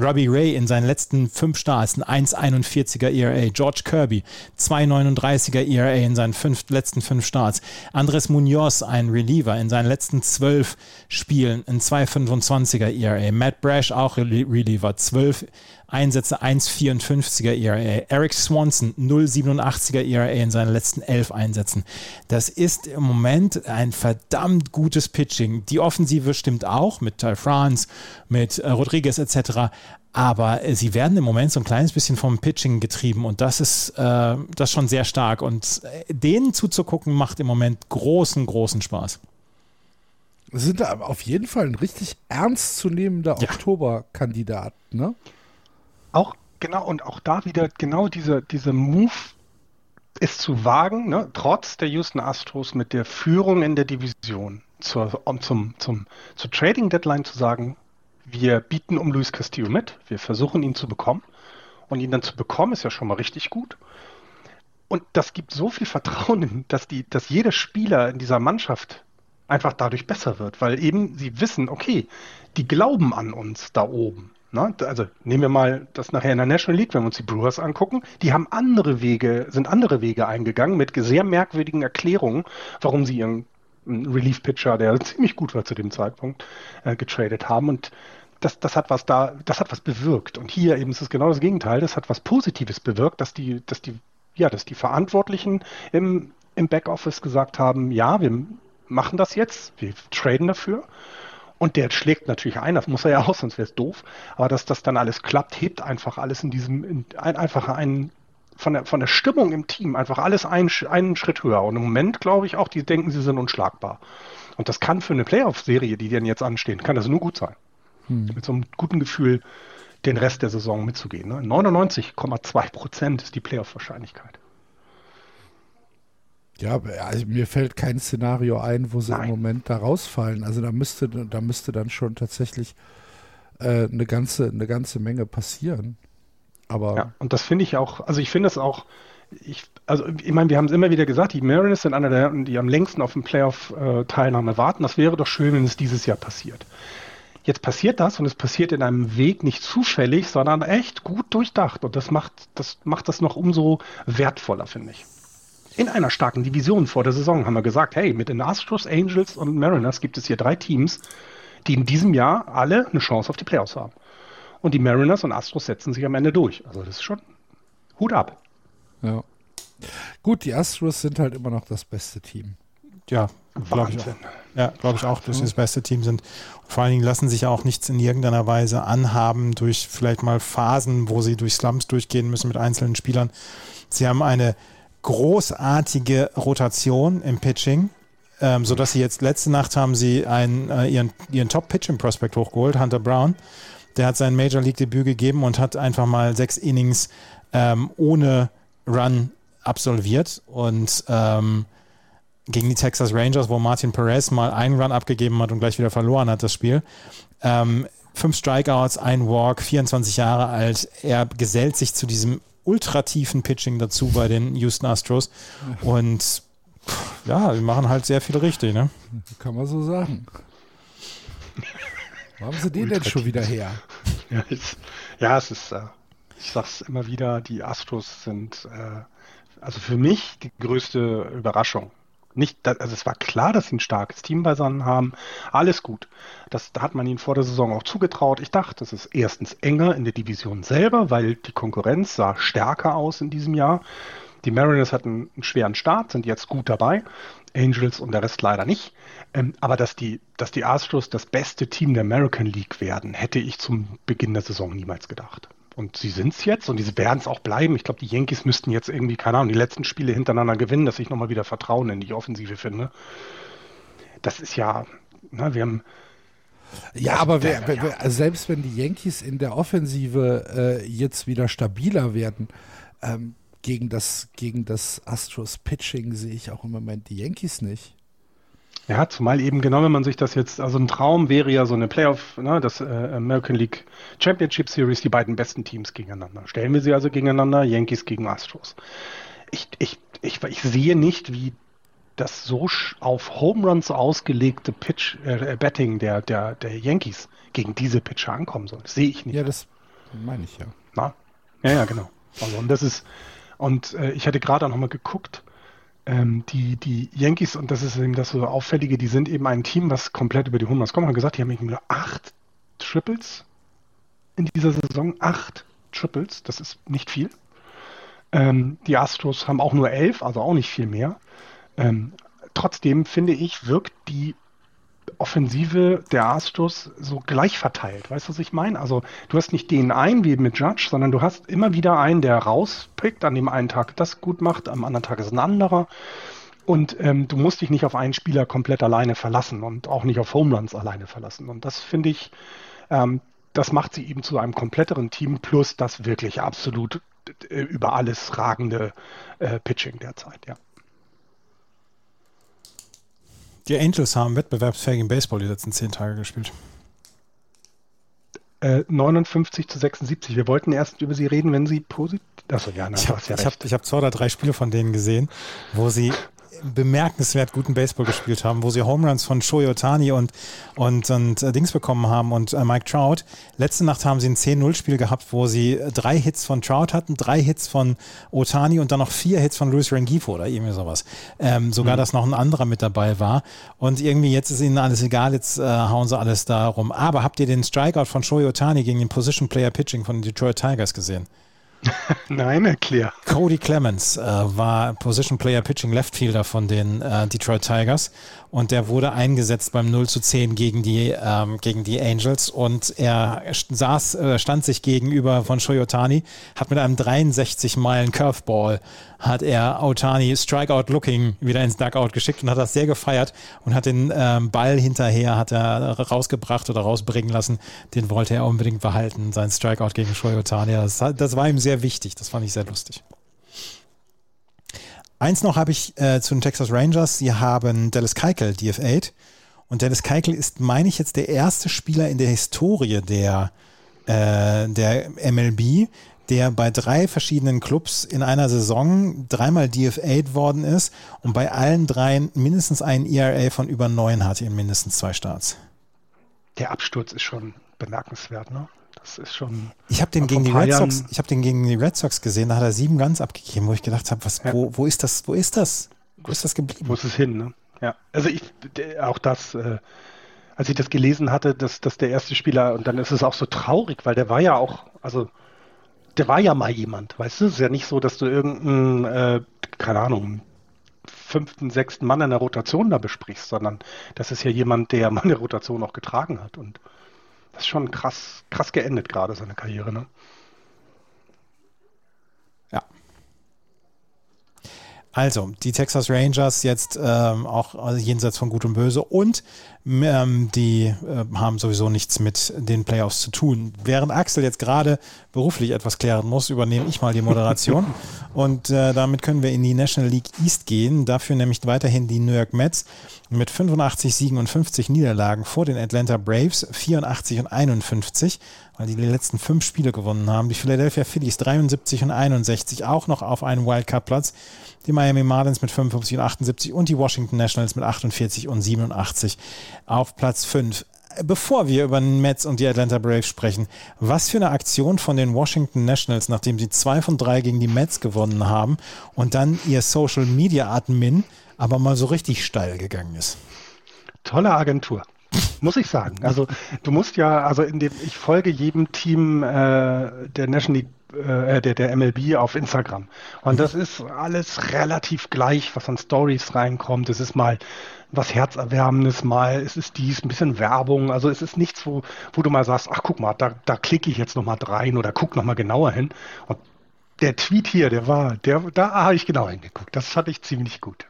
Robbie Ray in seinen letzten fünf Starts ein 1,41er ERA. George Kirby 2,39er ERA in seinen fünf, letzten fünf Starts. Andres Munoz, ein Reliever, in seinen letzten zwölf Spielen ein 2,25er ERA. Matt Brash, auch Reliever, 12 Einsätze 1,54er ERA. Eric Swanson 0,87er ERA in seinen letzten elf Einsätzen. Das ist im Moment ein verdammt gutes Pitching. Die Offensive stimmt auch mit Ty France, mit äh, Rodriguez etc. Aber sie werden im Moment so ein kleines bisschen vom Pitching getrieben und das ist äh, das schon sehr stark. Und äh, denen zuzugucken macht im Moment großen, großen Spaß. Sind da auf jeden Fall ein richtig ernstzunehmender ja. Oktoberkandidat, ne? Auch, genau, und auch da wieder genau dieser, dieser Move ist zu wagen, ne, trotz der Houston Astros mit der Führung in der Division zur, um, zum, zum, zur Trading Deadline zu sagen, wir bieten um Luis Castillo mit, wir versuchen ihn zu bekommen. Und ihn dann zu bekommen, ist ja schon mal richtig gut. Und das gibt so viel Vertrauen, dass, die, dass jeder Spieler in dieser Mannschaft einfach dadurch besser wird, weil eben sie wissen, okay, die glauben an uns da oben. Ne? Also nehmen wir mal das nachher in der National League, wenn wir uns die Brewers angucken. Die haben andere Wege, sind andere Wege eingegangen mit sehr merkwürdigen Erklärungen, warum sie ihren Relief-Pitcher, der ziemlich gut war zu dem Zeitpunkt, äh, getradet haben. Und das, das hat was da, das hat was bewirkt. Und hier eben ist es genau das Gegenteil. Das hat was Positives bewirkt, dass die, dass die, ja, dass die Verantwortlichen im, im Backoffice gesagt haben, ja, wir machen das jetzt, wir traden dafür. Und der schlägt natürlich ein, das muss er ja auch, sonst wäre es doof. Aber dass das dann alles klappt, hebt einfach alles in diesem, in, ein, einfach ein, von der, von der Stimmung im Team einfach alles einen, einen Schritt höher. Und im Moment glaube ich auch, die denken, sie sind unschlagbar. Und das kann für eine Playoff-Serie, die denn jetzt anstehen, kann das nur gut sein. Hm. Mit so einem guten Gefühl den Rest der Saison mitzugehen. Ne? 99,2 Prozent ist die Playoff-Wahrscheinlichkeit. Ja, also mir fällt kein Szenario ein, wo sie Nein. im Moment da rausfallen. Also da müsste, da müsste dann schon tatsächlich äh, eine ganze, eine ganze Menge passieren. Aber ja, und das finde ich auch, also ich finde es auch, ich, also ich meine, wir haben es immer wieder gesagt, die Mariners sind einer der, die am längsten auf den Playoff-Teilnahme warten. Das wäre doch schön, wenn es dieses Jahr passiert. Jetzt passiert das und es passiert in einem Weg nicht zufällig, sondern echt gut durchdacht. Und das macht das, macht das noch umso wertvoller, finde ich in einer starken Division vor der Saison haben wir gesagt, hey, mit den Astros, Angels und Mariners gibt es hier drei Teams, die in diesem Jahr alle eine Chance auf die Playoffs haben. Und die Mariners und Astros setzen sich am Ende durch. Also das ist schon Hut ab. Ja. Gut, die Astros sind halt immer noch das beste Team. Ja, glaube ich, ja, glaub ich auch, dass sie das beste Team sind. Und vor allen Dingen lassen sich ja auch nichts in irgendeiner Weise anhaben durch vielleicht mal Phasen, wo sie durch Slums durchgehen müssen mit einzelnen Spielern. Sie haben eine großartige Rotation im Pitching, ähm, sodass sie jetzt letzte Nacht haben sie einen, äh, ihren, ihren Top-Pitching-Prospect hochgeholt, Hunter Brown. Der hat sein Major League-Debüt gegeben und hat einfach mal sechs Innings ähm, ohne Run absolviert und ähm, gegen die Texas Rangers, wo Martin Perez mal einen Run abgegeben hat und gleich wieder verloren hat, das Spiel. Ähm, fünf Strikeouts, ein Walk, 24 Jahre alt. Er gesellt sich zu diesem ultratiefen Pitching dazu bei den Houston Astros. Und ja, die machen halt sehr viel richtig, ne? Kann man so sagen. Wo haben sie den denn schon wieder her? Ja, es, ja, es ist. Äh Ich sag's immer wieder, die Astros sind äh, also für mich die größte Überraschung. Nicht, also es war klar, dass sie ein starkes Team beisammen haben. Alles gut. Das hat man ihnen vor der Saison auch zugetraut. Ich dachte, es ist erstens enger in der Division selber, weil die Konkurrenz sah stärker aus in diesem Jahr. Die Mariners hatten einen schweren Start, sind jetzt gut dabei. Angels und der Rest leider nicht. Ähm, aber dass die, dass die Astros das beste Team der American League werden, hätte ich zum Beginn der Saison niemals gedacht. Und sie sind es jetzt und sie werden es auch bleiben. Ich glaube, die Yankees müssten jetzt irgendwie, keine Ahnung, die letzten Spiele hintereinander gewinnen, dass ich nochmal wieder Vertrauen in die Offensive finde. Das ist ja, na, wir haben. Ja, aber wer, wer, selbst wenn die Yankees in der Offensive äh, jetzt wieder stabiler werden, ähm, gegen das, gegen das Astros Pitching sehe ich auch im Moment die Yankees nicht. Ja, zumal eben genau, wenn man sich das jetzt, also ein Traum wäre ja so eine Playoff, ne, das äh, American League Championship Series, die beiden besten Teams gegeneinander. Stellen wir sie also gegeneinander, Yankees gegen Astros. Ich, ich, ich, ich sehe nicht, wie das so auf Home Runs ausgelegte Pitch, äh, Betting der, der, der Yankees gegen diese Pitcher ankommen soll. Das sehe ich nicht. Ja, das meine ich ja. Na? Ja, ja, genau. Also, und das ist, und äh, ich hatte gerade auch nochmal geguckt, ähm, die, die Yankees, und das ist eben das so Auffällige, die sind eben ein Team, was komplett über die Home Runs kommt. Haben gesagt, die haben irgendwie nur acht Triples in dieser Saison. Acht Triples, das ist nicht viel. Ähm, die Astros haben auch nur elf, also auch nicht viel mehr. Ähm, trotzdem finde ich, wirkt die Offensive der Astros so gleich verteilt. Weißt du, was ich meine? Also du hast nicht den einen wie mit Judge, sondern du hast immer wieder einen, der rauspickt, an dem einen Tag das gut macht, am anderen Tag ist ein anderer. Und ähm, du musst dich nicht auf einen Spieler komplett alleine verlassen und auch nicht auf Home Runs alleine verlassen. Und das finde ich, ähm, das macht sie eben zu einem kompletteren Team plus das wirklich absolut äh, über alles ragende äh, Pitching derzeit, ja. Die Angels haben wettbewerbsfähigen Baseball die letzten zehn Tage gespielt. Äh, 59 zu 76. Wir wollten erst über sie reden, wenn sie positiv. Achso, ja, nein, ich habe ja hab, hab zwei oder drei Spiele von denen gesehen, wo sie bemerkenswert guten Baseball gespielt haben, wo sie Home Runs von Shohei Otani und, und, und äh, Dings bekommen haben und äh, Mike Trout. Letzte Nacht haben sie ein 10-0-Spiel gehabt, wo sie drei Hits von Trout hatten, drei Hits von Otani und dann noch vier Hits von Luis Rengifo oder irgendwie sowas. Ähm, sogar, mhm. dass noch ein anderer mit dabei war. Und irgendwie jetzt ist ihnen alles egal, jetzt äh, hauen sie alles da rum. Aber habt ihr den Strikeout von Shohei Otani gegen den Position Player Pitching von den Detroit Tigers gesehen? Nein, erklär. Cody Clemens äh, war Position Player Pitching Left Fielder von den äh, Detroit Tigers und der wurde eingesetzt beim 0 zu 10 gegen die, ähm, gegen die Angels und er saß, äh, stand sich gegenüber von Shoyotani, hat mit einem 63 Meilen Curveball hat er Otani Strikeout Looking wieder ins Dugout geschickt und hat das sehr gefeiert und hat den ähm, Ball hinterher hat er rausgebracht oder rausbringen lassen. Den wollte er unbedingt behalten, sein Strikeout gegen Shoyotani. Das, das war ihm sehr wichtig. Das fand ich sehr lustig. Eins noch habe ich äh, zu den Texas Rangers. Sie haben Dallas Keuchel, DF8. Und Dallas Keuchel ist, meine ich, jetzt der erste Spieler in der Historie der, äh, der MLB, der bei drei verschiedenen Clubs in einer Saison dreimal DF8 worden ist und bei allen dreien mindestens einen ERA von über neun hatte in mindestens zwei Starts. Der Absturz ist schon bemerkenswert, ne? Das ist schon. Ich habe den gegen die Red Sox, ich habe den gegen die Red Sox gesehen, da hat er sieben Guns abgegeben, wo ich gedacht habe, was, ja. wo, wo ist das, wo ist das? Wo ist das geblieben? Wo ist es hin, ne? Ja. Also ich, auch das, äh, als ich das gelesen hatte, dass, dass der erste Spieler, und dann ist es auch so traurig, weil der war ja auch, also der war ja mal jemand, weißt du? Es ist ja nicht so, dass du irgendeinen, äh, keine Ahnung, fünften, sechsten Mann in der Rotation da besprichst, sondern das ist ja jemand, der mal eine Rotation auch getragen hat. Und das ist schon krass, krass geendet gerade, seine Karriere, ne? Ja. Also, die Texas Rangers jetzt ähm, auch also jenseits von Gut und Böse und ähm, die äh, haben sowieso nichts mit den Playoffs zu tun. Während Axel jetzt gerade beruflich etwas klären muss, übernehme ich mal die Moderation und äh, damit können wir in die National League East gehen. Dafür nämlich weiterhin die New York Mets mit 85 Siegen und 50 Niederlagen vor den Atlanta Braves 84 und 51, weil die die letzten fünf Spiele gewonnen haben. Die Philadelphia Phillies 73 und 61 auch noch auf einen Wildcard-Platz. Die Miami Marlins mit 55 und 78 und die Washington Nationals mit 48 und 87 auf Platz 5. bevor wir über den Mets und die Atlanta Braves sprechen, was für eine Aktion von den Washington Nationals, nachdem sie zwei von drei gegen die Mets gewonnen haben und dann ihr Social Media Admin aber mal so richtig steil gegangen ist. Tolle Agentur. Muss ich sagen. Also du musst ja, also in dem, ich folge jedem Team äh, der National League äh, der, der MLB auf Instagram. Und das ist alles relativ gleich, was an Stories reinkommt. Es ist mal was Herzerwärmendes, mal es ist dies, ein bisschen Werbung. Also es ist nichts, wo, wo du mal sagst, ach guck mal, da, da klicke ich jetzt nochmal rein oder guck nochmal genauer hin. Und der Tweet hier, der war, der, da habe ich genau hingeguckt. Das fand ich ziemlich gut.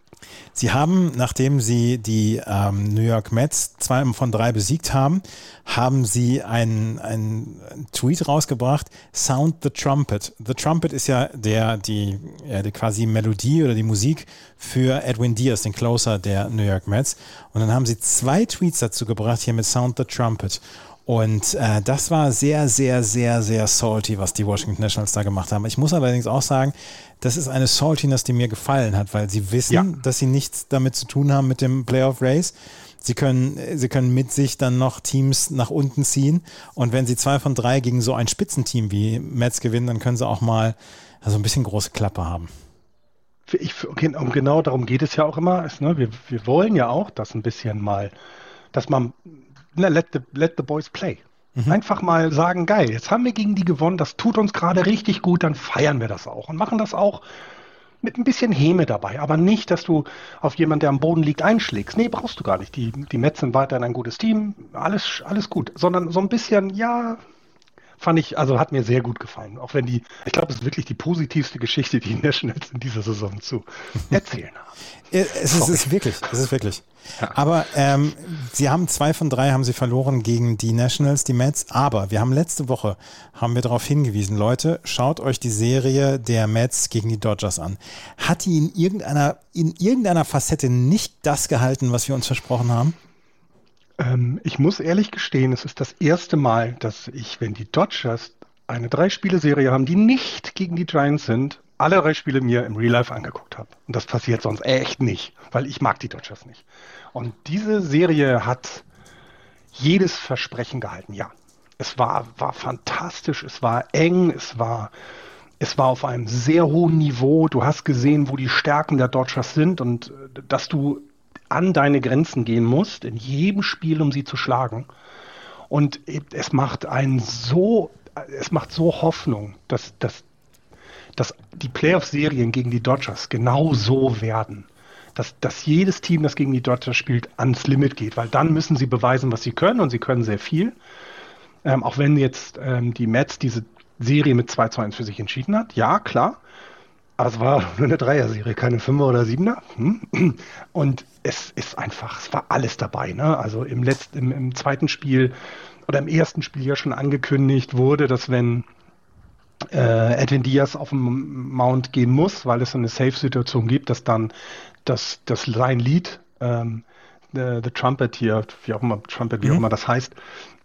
Sie haben, nachdem Sie die ähm, New York Mets zwei von drei besiegt haben, haben Sie einen, einen Tweet rausgebracht, Sound the Trumpet. The Trumpet ist ja der, die, ja, die quasi Melodie oder die Musik für Edwin Diaz, den Closer der New York Mets. Und dann haben Sie zwei Tweets dazu gebracht, hier mit Sound the Trumpet. Und äh, das war sehr, sehr, sehr, sehr salty, was die Washington Nationals da gemacht haben. Ich muss allerdings auch sagen, das ist eine Saltiness, die mir gefallen hat, weil sie wissen, ja. dass sie nichts damit zu tun haben mit dem Playoff Race. Sie können, sie können mit sich dann noch Teams nach unten ziehen. Und wenn sie zwei von drei gegen so ein Spitzenteam wie Mets gewinnen, dann können sie auch mal also ein bisschen große Klappe haben. Ich, und genau darum geht es ja auch immer. Ist, ne, wir, wir wollen ja auch, dass ein bisschen mal, dass man na, let, the, let the boys play. Mhm. Einfach mal sagen, geil, jetzt haben wir gegen die gewonnen, das tut uns gerade richtig gut, dann feiern wir das auch und machen das auch mit ein bisschen Häme dabei, aber nicht, dass du auf jemanden, der am Boden liegt, einschlägst. Nee, brauchst du gar nicht. Die, die Mets sind weiterhin ein gutes Team, alles, alles gut. Sondern so ein bisschen, ja, fand ich, also hat mir sehr gut gefallen. Auch wenn die, ich glaube, es ist wirklich die positivste Geschichte, die Nationals in dieser Saison zu erzählen haben. es, ist, es ist wirklich, es ist wirklich. Ja. Aber ähm, sie haben zwei von drei haben sie verloren gegen die Nationals, die Mets. Aber wir haben letzte Woche haben wir darauf hingewiesen, Leute, schaut euch die Serie der Mets gegen die Dodgers an. Hat die in irgendeiner in irgendeiner Facette nicht das gehalten, was wir uns versprochen haben? Ähm, ich muss ehrlich gestehen, es ist das erste Mal, dass ich, wenn die Dodgers eine Drei-Spiele-Serie haben, die nicht gegen die Giants sind, alle drei Spiele mir im Real Life angeguckt habe. Und das passiert sonst echt nicht, weil ich mag die Dodgers nicht. Und diese Serie hat jedes Versprechen gehalten, ja. Es war, war fantastisch, es war eng, es war, es war auf einem sehr hohen Niveau. Du hast gesehen, wo die Stärken der Dodgers sind und äh, dass du an deine Grenzen gehen musst, in jedem Spiel, um sie zu schlagen. Und es macht einen so, es macht so Hoffnung, dass, dass, dass die Playoff-Serien gegen die Dodgers genau so werden. Dass, dass jedes Team, das gegen die Dodgers spielt, ans Limit geht, weil dann müssen sie beweisen, was sie können und sie können sehr viel. Ähm, auch wenn jetzt ähm, die Mets diese Serie mit 2 zu 1 für sich entschieden hat. Ja, klar. Aber es war nur eine Dreier-Serie, keine Fünfer- oder Siebener. Hm. Und es ist einfach, es war alles dabei. Ne? Also im letzten, im, im zweiten Spiel oder im ersten Spiel ja schon angekündigt wurde, dass wenn äh, Edwin Diaz auf dem Mount gehen muss, weil es so eine Safe-Situation gibt, dass dann das, das sein Lied, ähm, the, the, Trumpet hier, wie auch immer, Trumpet, wie mhm. auch immer das heißt,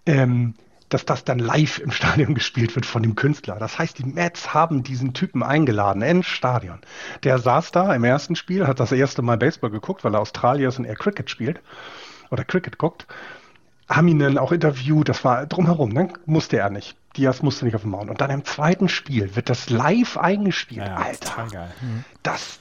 ähm, dass das dann live im Stadion gespielt wird von dem Künstler. Das heißt, die Mets haben diesen Typen eingeladen ins Stadion. Der saß da im ersten Spiel, hat das erste Mal Baseball geguckt, weil er Australier ist und er Cricket spielt oder Cricket guckt. Haben ihn dann auch interviewt, das war drumherum, dann ne? musste er nicht. Diaz musste nicht auf dem Mount. Und dann im zweiten Spiel wird das live eingespielt. Ja, Alter, das,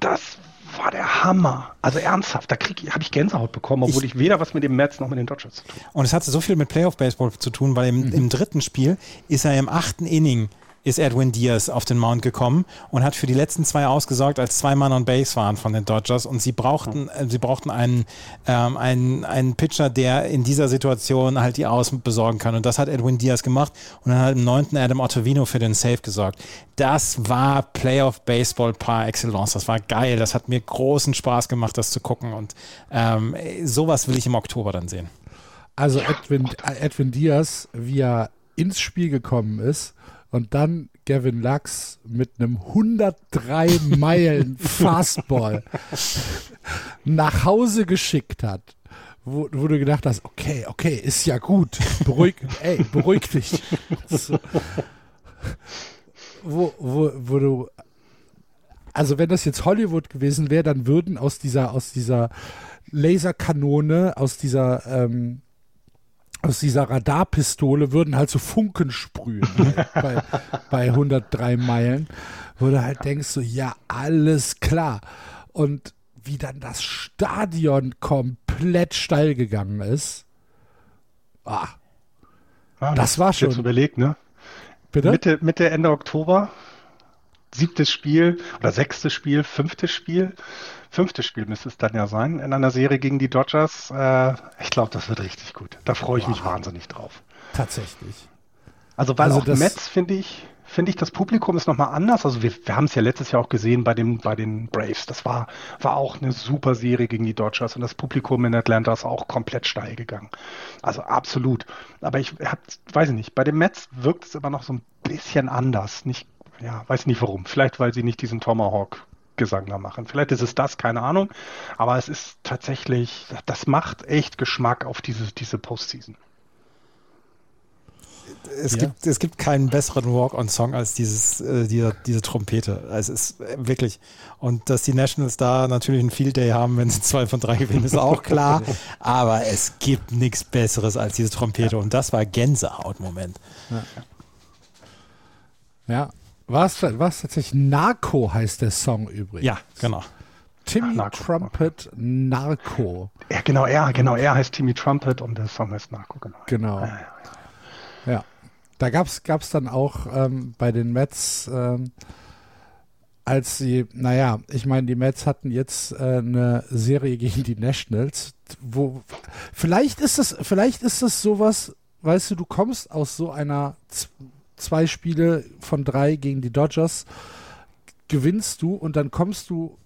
das war der Hammer. Also ernsthaft, da habe ich Gänsehaut bekommen, obwohl ich, ich, weder was mit dem Mets noch mit den Dodgers zu tun Und es hatte so viel mit Playoff Baseball zu tun, weil im, mhm. im dritten Spiel ist er im achten Inning ist Edwin Diaz auf den Mount gekommen und hat für die letzten zwei ausgesorgt, als zwei Mann on Base waren von den Dodgers und sie brauchten, äh, sie brauchten einen, ähm, einen, einen Pitcher, der in dieser Situation halt die Aus besorgen kann und das hat Edwin Diaz gemacht und dann hat im neunten Adam Ottavino für den Save gesorgt. Das war Playoff Baseball par excellence. Das war geil. Das hat mir großen Spaß gemacht, das zu gucken und ähm, sowas will ich im Oktober dann sehen. Also Edwin, Edwin Diaz, wie er ins Spiel gekommen ist, und dann Gavin Lux mit einem 103 Meilen Fastball nach Hause geschickt hat, wo, wo, du gedacht hast, okay, okay, ist ja gut, beruhig, ey, beruhig dich. So. Wo, wo, wo du, also wenn das jetzt Hollywood gewesen wäre, dann würden aus dieser, aus dieser Laserkanone, aus dieser, ähm, aus dieser Radarpistole würden halt so Funken sprühen halt bei, bei 103 Meilen, wo du halt denkst so, ja, alles klar. Und wie dann das Stadion komplett steil gegangen ist. Ah, Ja, Das war schon- Jetzt überlegt, ne? bitte? Mitte, Mitte, Ende Oktober, siebtes Spiel oder sechstes Spiel, fünftes Spiel. Fünftes Spiel müsste es dann ja sein in einer Serie gegen die Dodgers. Äh, ich glaube, das wird richtig gut. Da freue ich mich wahnsinnig drauf. Tatsächlich. Also weil Also auch das- Mets finde ich, finde ich, das Publikum ist nochmal anders. Also wir, wir haben es ja letztes Jahr auch gesehen bei den, bei den Braves. Das war, war auch eine super Serie gegen die Dodgers und das Publikum in Atlanta ist auch komplett steil gegangen. Also absolut. Aber ich hab, weiß ich nicht, bei den Mets wirkt es immer noch so ein bisschen anders. Nicht, ja, weiß nicht warum. Vielleicht, weil sie nicht diesen Tomahawk Gesang da machen. Vielleicht ist es das, keine Ahnung. Aber es ist tatsächlich, das macht echt Geschmack auf diese, diese Postseason. Es, Ja. gibt, es gibt keinen besseren Walk-on-Song als dieses, äh, diese, diese Trompete. Also Es ist äh, wirklich. Und dass die Nationals da natürlich einen Field Day haben, wenn sie zwei von drei gewinnen, ist auch klar. Aber es gibt nichts Besseres als diese Trompete. Und das war Gänsehaut-Moment. Ja. War es war's tatsächlich Narco heißt der Song übrigens. Ja, genau. Timmy Ach, Narco. Trumpet Narco. Ja, genau, er, genau, er heißt Timmy Trumpet und der Song heißt Narco, genau. Genau. Ja, ja, Ja. Da gab es dann auch ähm, bei den Mets, ähm, als sie, naja, ich meine, die Mets hatten jetzt äh, eine Serie gegen die Nationals, wo vielleicht ist es, vielleicht ist es sowas, weißt du, du kommst aus so einer zwei Spiele von drei gegen die Dodgers, gewinnst du und dann kommst du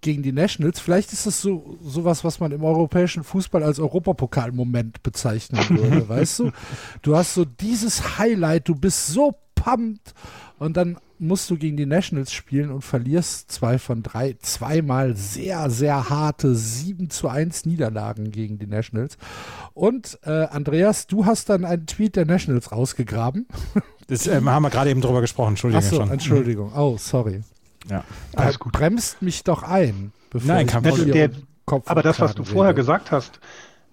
gegen die Nationals. Vielleicht ist es so sowas, was man im europäischen Fußball als Europapokalmoment bezeichnen würde, weißt du? Du hast so dieses Highlight, du bist so pumped und dann musst du gegen die Nationals spielen und verlierst zwei von drei, zweimal sehr, sehr harte 7 zu 1 Niederlagen gegen die Nationals. Und äh, Andreas, du hast dann einen Tweet der Nationals rausgegraben. Das ähm, haben wir gerade eben drüber gesprochen. Entschuldigung. Achso, schon. Entschuldigung. Oh, sorry. Ja. Alles gut. Bremst mich doch ein, bevor Nein, ich Problem. dir Der- Kopf Aber das, was du vorher rede. gesagt hast,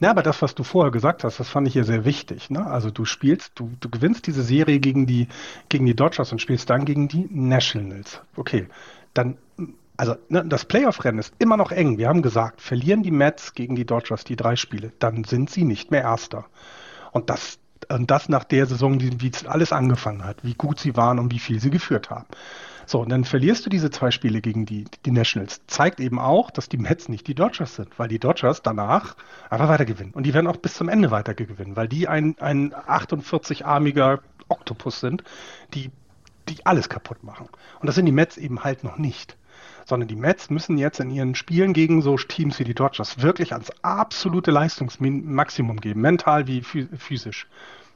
na, aber das, was du vorher gesagt hast, das fand ich hier sehr wichtig. Ne? Also du spielst, du, du gewinnst diese Serie gegen die, gegen die Dodgers und spielst dann gegen die Nationals. Okay, dann, also ne, das Playoff-Rennen ist immer noch eng. Wir haben gesagt, verlieren die Mets gegen die Dodgers die drei Spiele, dann sind sie nicht mehr Erster. Und das, und das nach der Saison, die, wie es alles angefangen hat, wie gut sie waren und wie viel sie geführt haben. So, und dann verlierst du diese zwei Spiele gegen die, die Nationals. Zeigt eben auch, dass die Mets nicht die Dodgers sind, weil die Dodgers danach einfach weiter gewinnen. Und die werden auch bis zum Ende weiter gewinnen, weil die ein, ein 48-armiger Oktopus sind, die, die alles kaputt machen. Und das sind die Mets eben halt noch nicht. Sondern die Mets müssen jetzt in ihren Spielen gegen so Teams wie die Dodgers wirklich ans absolute Leistungsmaximum geben, mental wie phys- physisch.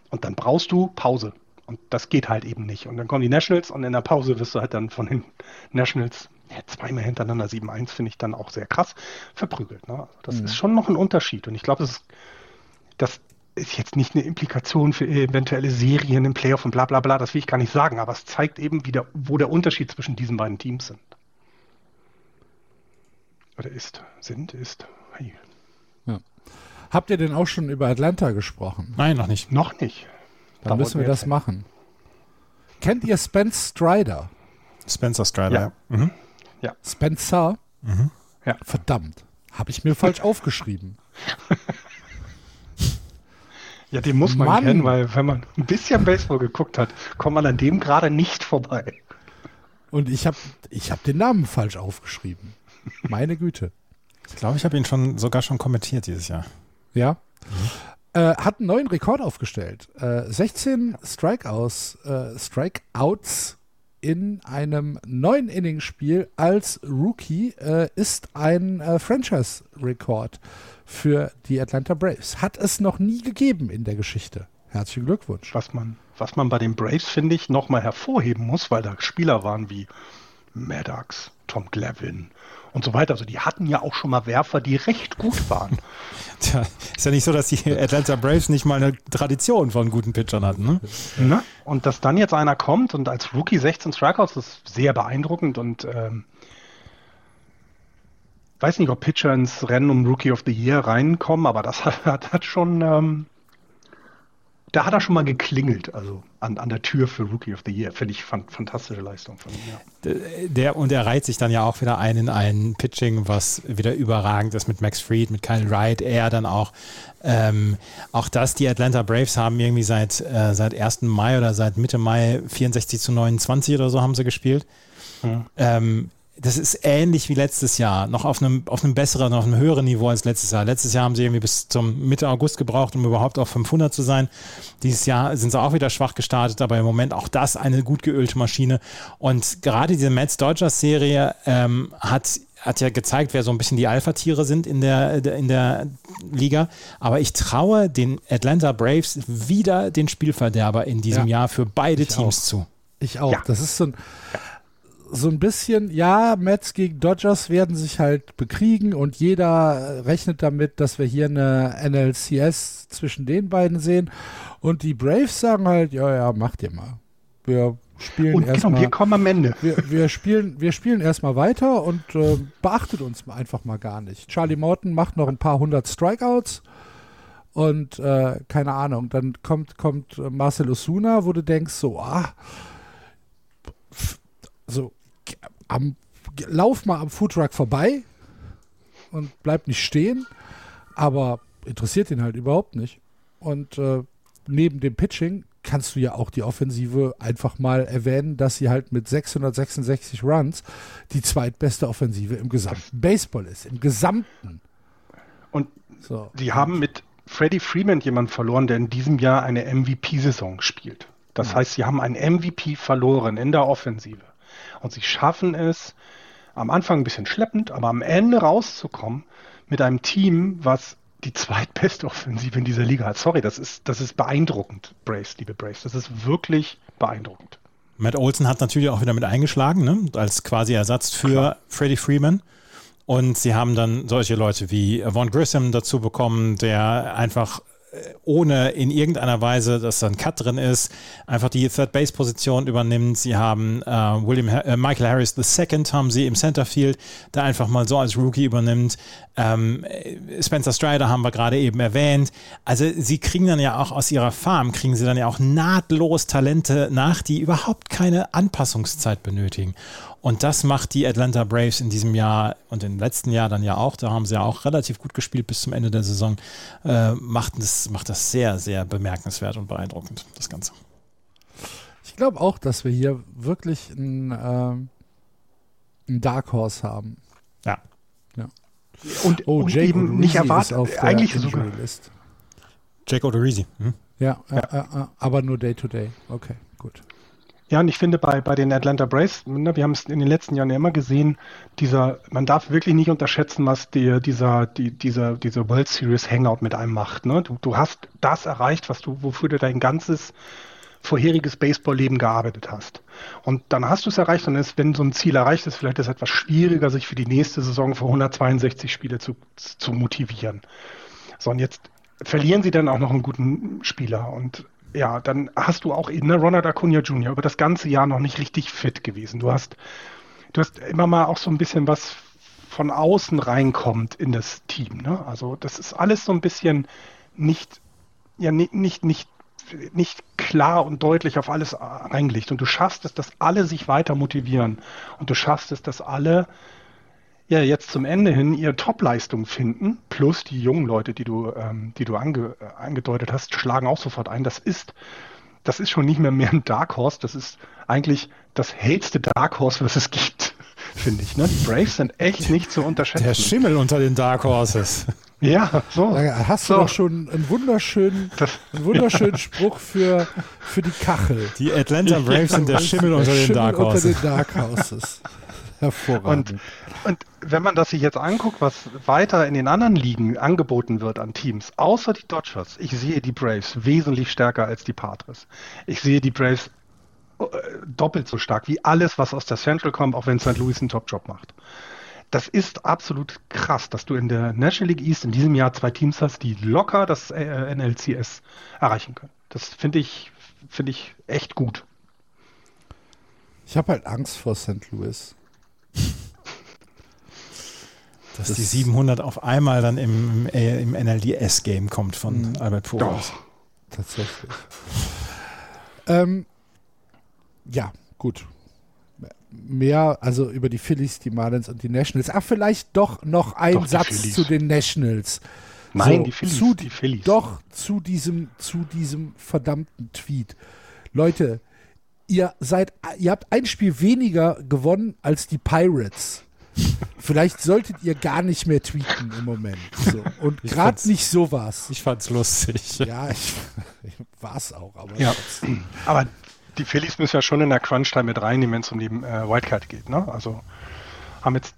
Und dann brauchst du Pause. Und das geht halt eben nicht. Und dann kommen die Nationals und in der Pause wirst du halt dann von den Nationals ja, zweimal hintereinander 7-1 finde ich dann auch sehr krass verprügelt. Ne? Also das ist schon noch ein Unterschied. Und ich glaube, das ist, das ist jetzt nicht eine Implikation für eventuelle Serien im Playoff und bla bla bla, das will ich gar nicht sagen, aber es zeigt eben wieder, wo der Unterschied zwischen diesen beiden Teams sind. Oder ist, sind, ist. Hey. Habt ihr denn auch schon über Atlanta gesprochen? Nein, noch nicht. Noch nicht. Dann Da müssen wir das jetzt machen. Kennt ihr Spence Strider? Spencer Strider. Ja. Ja. Mhm. Spencer? Ja. Verdammt. Habe ich mir falsch aufgeschrieben. Ja, den muss man Mann. kennen, weil wenn man ein bisschen Baseball geguckt hat, kommt man an dem gerade nicht vorbei. Und ich habe ich hab den Namen falsch aufgeschrieben. Meine Güte. Ich glaube, ich habe ihn schon sogar schon kommentiert dieses Jahr. Ja. Äh, hat einen neuen Rekord aufgestellt. Äh, 16 Strikeouts, äh, Strikeouts in einem neuen Inning-Spiel als Rookie äh, ist ein äh, Franchise-Rekord für die Atlanta Braves. Hat es noch nie gegeben in der Geschichte. Herzlichen Glückwunsch. Was man, was man bei den Braves, finde ich, nochmal hervorheben muss, weil da Spieler waren wie Maddox, Tom Glavin und so weiter. Also die hatten ja auch schon mal Werfer, die recht gut waren. Tja, ist ja nicht so, dass die Atlanta Braves nicht mal eine Tradition von guten Pitchern hatten. Ne? ne? Und dass dann jetzt einer kommt und als Rookie 16 Strikeouts, das ist sehr beeindruckend und ähm, weiß nicht, ob Pitcher ins Rennen um Rookie of the Year reinkommen, aber das hat, hat schon, ähm, da hat er schon mal geklingelt, also an, an der Tür für Rookie of the Year. Finde ich fan fantastische Leistung von ihm. Ja. Der, und er reiht sich dann ja auch wieder ein in ein Pitching, was wieder überragend ist mit Max Fried, mit Kyle Wright, er dann auch. Ähm, auch das, die Atlanta Braves haben irgendwie seit, äh, seit 1. Mai oder seit Mitte Mai 64 zu 29 oder so haben sie gespielt. Mhm. Ähm, das ist ähnlich wie letztes Jahr, noch auf einem, auf einem besseren, auf einem höheren Niveau als letztes Jahr. Letztes Jahr haben sie irgendwie bis zum Mitte August gebraucht, um überhaupt auf 500 zu sein. Dieses Jahr sind sie auch wieder schwach gestartet, aber im Moment auch das eine gut geölte Maschine. Und gerade diese Mets Dodgers Serie ähm, hat hat ja gezeigt, wer so ein bisschen die Alpha-Tiere sind in der, in der Liga. Aber ich traue den Atlanta Braves wieder den Spielverderber in diesem ja, Jahr für beide Teams auch. zu. Ich auch. Ja. Das ist so ein, so ein bisschen, ja, Mets gegen Dodgers werden sich halt bekriegen und jeder rechnet damit, dass wir hier eine NLCS zwischen den beiden sehen. Und die Braves sagen halt, ja, ja, macht ihr mal. Wir spielen und erstmal. Genau, wir kommen am Ende. Wir, wir spielen, wir spielen erstmal weiter und äh, beachtet uns einfach mal gar nicht. Charlie Morton macht noch ein paar hundert Strikeouts. Und äh, keine Ahnung, dann kommt, kommt Marcel Osuna, wo du denkst, so, ah, so am, lauf mal am Foodtruck vorbei und bleib nicht stehen, aber interessiert ihn halt überhaupt nicht. Und äh, neben dem Pitching kannst du ja auch die Offensive einfach mal erwähnen, dass sie halt mit 666 Runs die zweitbeste Offensive im gesamten Baseball ist, im gesamten. Und so. sie haben mit Freddie Freeman jemanden verloren, der in diesem Jahr eine MVP-Saison spielt. Das ja. heißt, sie haben einen MVP verloren in der Offensive. Und sie schaffen es, am Anfang ein bisschen schleppend, aber am Ende rauszukommen mit einem Team, was die zweitbeste Offensive in dieser Liga hat. Sorry, das ist, das ist beeindruckend, Brace, liebe Brace. Das ist wirklich beeindruckend. Matt Olson hat natürlich auch wieder mit eingeschlagen, ne? als quasi Ersatz für Klar. Freddie Freeman. Und sie haben dann solche Leute wie Vaughn Grissom dazu bekommen, der einfach ohne in irgendeiner Weise, dass da ein Cut drin ist, einfach die Third Base Position übernimmt. Sie haben äh, William äh, Michael Harris II haben sie im Centerfield, der einfach mal so als Rookie übernimmt. Ähm, Spencer Strider haben wir gerade eben erwähnt. Also sie kriegen dann ja auch aus ihrer Farm, kriegen sie dann ja auch nahtlos Talente nach, die überhaupt keine Anpassungszeit benötigen. Und das macht die Atlanta Braves in diesem Jahr und im letzten Jahr dann ja auch, da haben sie ja auch relativ gut gespielt bis zum Ende der Saison, äh, macht, das, macht das sehr, sehr bemerkenswert und beeindruckend, das Ganze. Ich glaube auch, dass wir hier wirklich ein, ähm, ein Dark Horse haben. Ja. ja. Und, oh, und Jake eben nicht erwartet, eigentlich sogar. List. Jake Odorizzi. Hm? Ja, ja. Äh, äh, aber nur Day to Day. Okay, gut. Ja, und ich finde bei, bei den Atlanta Braves, ne, wir haben es in den letzten Jahren ja immer gesehen, dieser, man darf wirklich nicht unterschätzen, was dir dieser, die, dieser, dieser World Series Hangout mit einem macht. Ne? Du, du hast das erreicht, was du, wofür du dein ganzes vorheriges Baseball-Leben gearbeitet hast. Und dann hast du es erreicht und ist, wenn so ein Ziel erreicht ist, vielleicht ist es etwas schwieriger, sich für die nächste Saison für 162 Spiele zu, zu motivieren. So, und jetzt verlieren sie dann auch noch einen guten Spieler. Und ja, dann hast du auch ne, Ronald Acuna Jr. über das ganze Jahr noch nicht richtig fit gewesen. Du hast, du hast immer mal auch so ein bisschen was von außen reinkommt in das Team. Ne? Also das ist alles so ein bisschen nicht, ja, nicht, nicht, nicht, nicht klar und deutlich auf alles reingelegt. Und du schaffst es, dass alle sich weiter motivieren. Und du schaffst es, dass alle ja jetzt zum Ende hin ihre Topleistung finden, plus die jungen Leute, die du, ähm, die du ange, äh, angedeutet hast, schlagen auch sofort ein. Das ist, das ist schon nicht mehr mehr ein Dark Horse, das ist eigentlich das hellste Dark Horse, was es gibt, finde ich. Ne? Die Braves sind echt nicht zu unterschätzen. Der Schimmel unter den Dark Horses. Ja, so. Da hast du so. doch schon einen wunderschönen, einen wunderschönen Spruch für, für die Kachel. Die Atlanta Braves sind der Schimmel unter den Dark Horses. Unter den Dark Horses. Hervorragend. Und, und wenn man das sich jetzt anguckt, was weiter in den anderen Ligen angeboten wird an Teams, außer die Dodgers, ich sehe die Braves wesentlich stärker als die Padres. Ich sehe die Braves äh, doppelt so stark wie alles, was aus der Central kommt, auch wenn St. Louis einen Top-Job macht. Das ist absolut krass, dass du in der National League East in diesem Jahr zwei Teams hast, die locker das äh, NLCS erreichen können. Das finde ich, finde ich echt gut. Ich habe halt Angst vor St. Louis. Dass das die 700 auf einmal dann im, im NLDS-Game kommt von mhm. Albert Pujols. Tatsächlich. ähm, ja, gut. Mehr, also über die Phillies, die Marlins und die Nationals. Ach, vielleicht doch noch ein doch Satz zu den Nationals. Nein, so, die Phillies. Zu, die Phillies. Doch zu diesem, zu diesem verdammten Tweet. Leute, ihr seid, ihr habt ein Spiel weniger gewonnen als die Pirates. Vielleicht solltet ihr gar nicht mehr tweeten im Moment. So. Und gerade nicht sowas. Ich fand's lustig. Ja, ich, ich war's auch. Aber, ja. aber die Phillies müssen ja schon in der Crunch-Time mit reinnehmen, wenn es um die äh, Wildcard geht. Ne? Also haben jetzt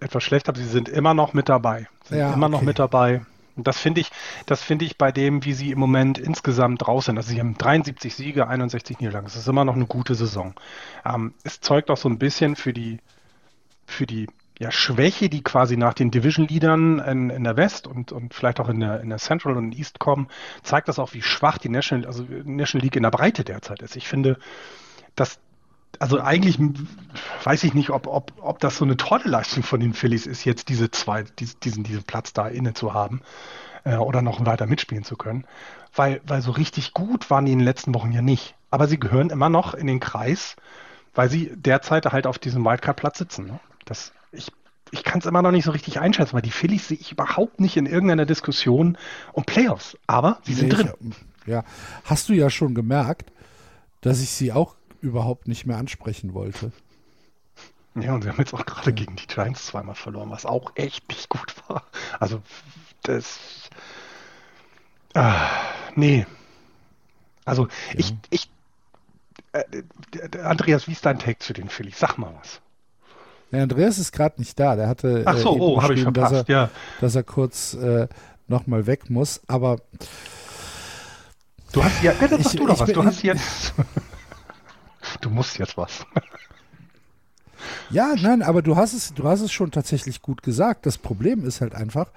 etwas schlecht, aber sie sind immer noch mit dabei. Sind ja, immer okay. noch mit dabei. Und das finde ich, das finde ich bei dem, wie sie im Moment insgesamt raus sind. Also sie haben 73 Siege, 61 Niederlagen. Das ist immer noch eine gute Saison. Ähm, es zeugt auch so ein bisschen für die, für die ja, Schwäche, die quasi nach den Division-Leadern in, in, der West und, und vielleicht auch in der, in der Central und East kommen, zeigt das auch, wie schwach die National, also National League in der Breite derzeit ist. Ich finde, dass also eigentlich weiß ich nicht, ob, ob, ob das so eine tolle Leistung von den Phillies ist, jetzt diese zwei, diesen, diesen Platz da inne zu haben äh, oder noch weiter mitspielen zu können. Weil, weil so richtig gut waren die in den letzten Wochen ja nicht. Aber sie gehören immer noch in den Kreis, weil sie derzeit halt auf diesem Wildcard-Platz sitzen. Ne? Das, ich ich kann es immer noch nicht so richtig einschätzen, weil die Phillies sehe ich überhaupt nicht in irgendeiner Diskussion um Playoffs. Aber sie sind nee, drin. ja, hast du ja schon gemerkt, dass ich sie auch überhaupt nicht mehr ansprechen wollte. Ja, und sie haben jetzt auch gerade gegen die Giants zweimal verloren, was auch echt nicht gut war. Also, das. Ah, nee. Also, ja. ich. ich äh, Andreas, wie ist dein Take zu den Phillies? Sag mal was. Der Andreas ist gerade nicht da. Der hatte. Ach so, äh, oh, habe ich verpasst, dass er, ja. Dass er kurz äh, nochmal weg muss. Aber. Du hast ja. Bitte, ich, du doch was. Du hast jetzt. du musst jetzt was. Ja, nein, aber du hast es, du hast es schon tatsächlich gut gesagt. Das Problem ist halt einfach,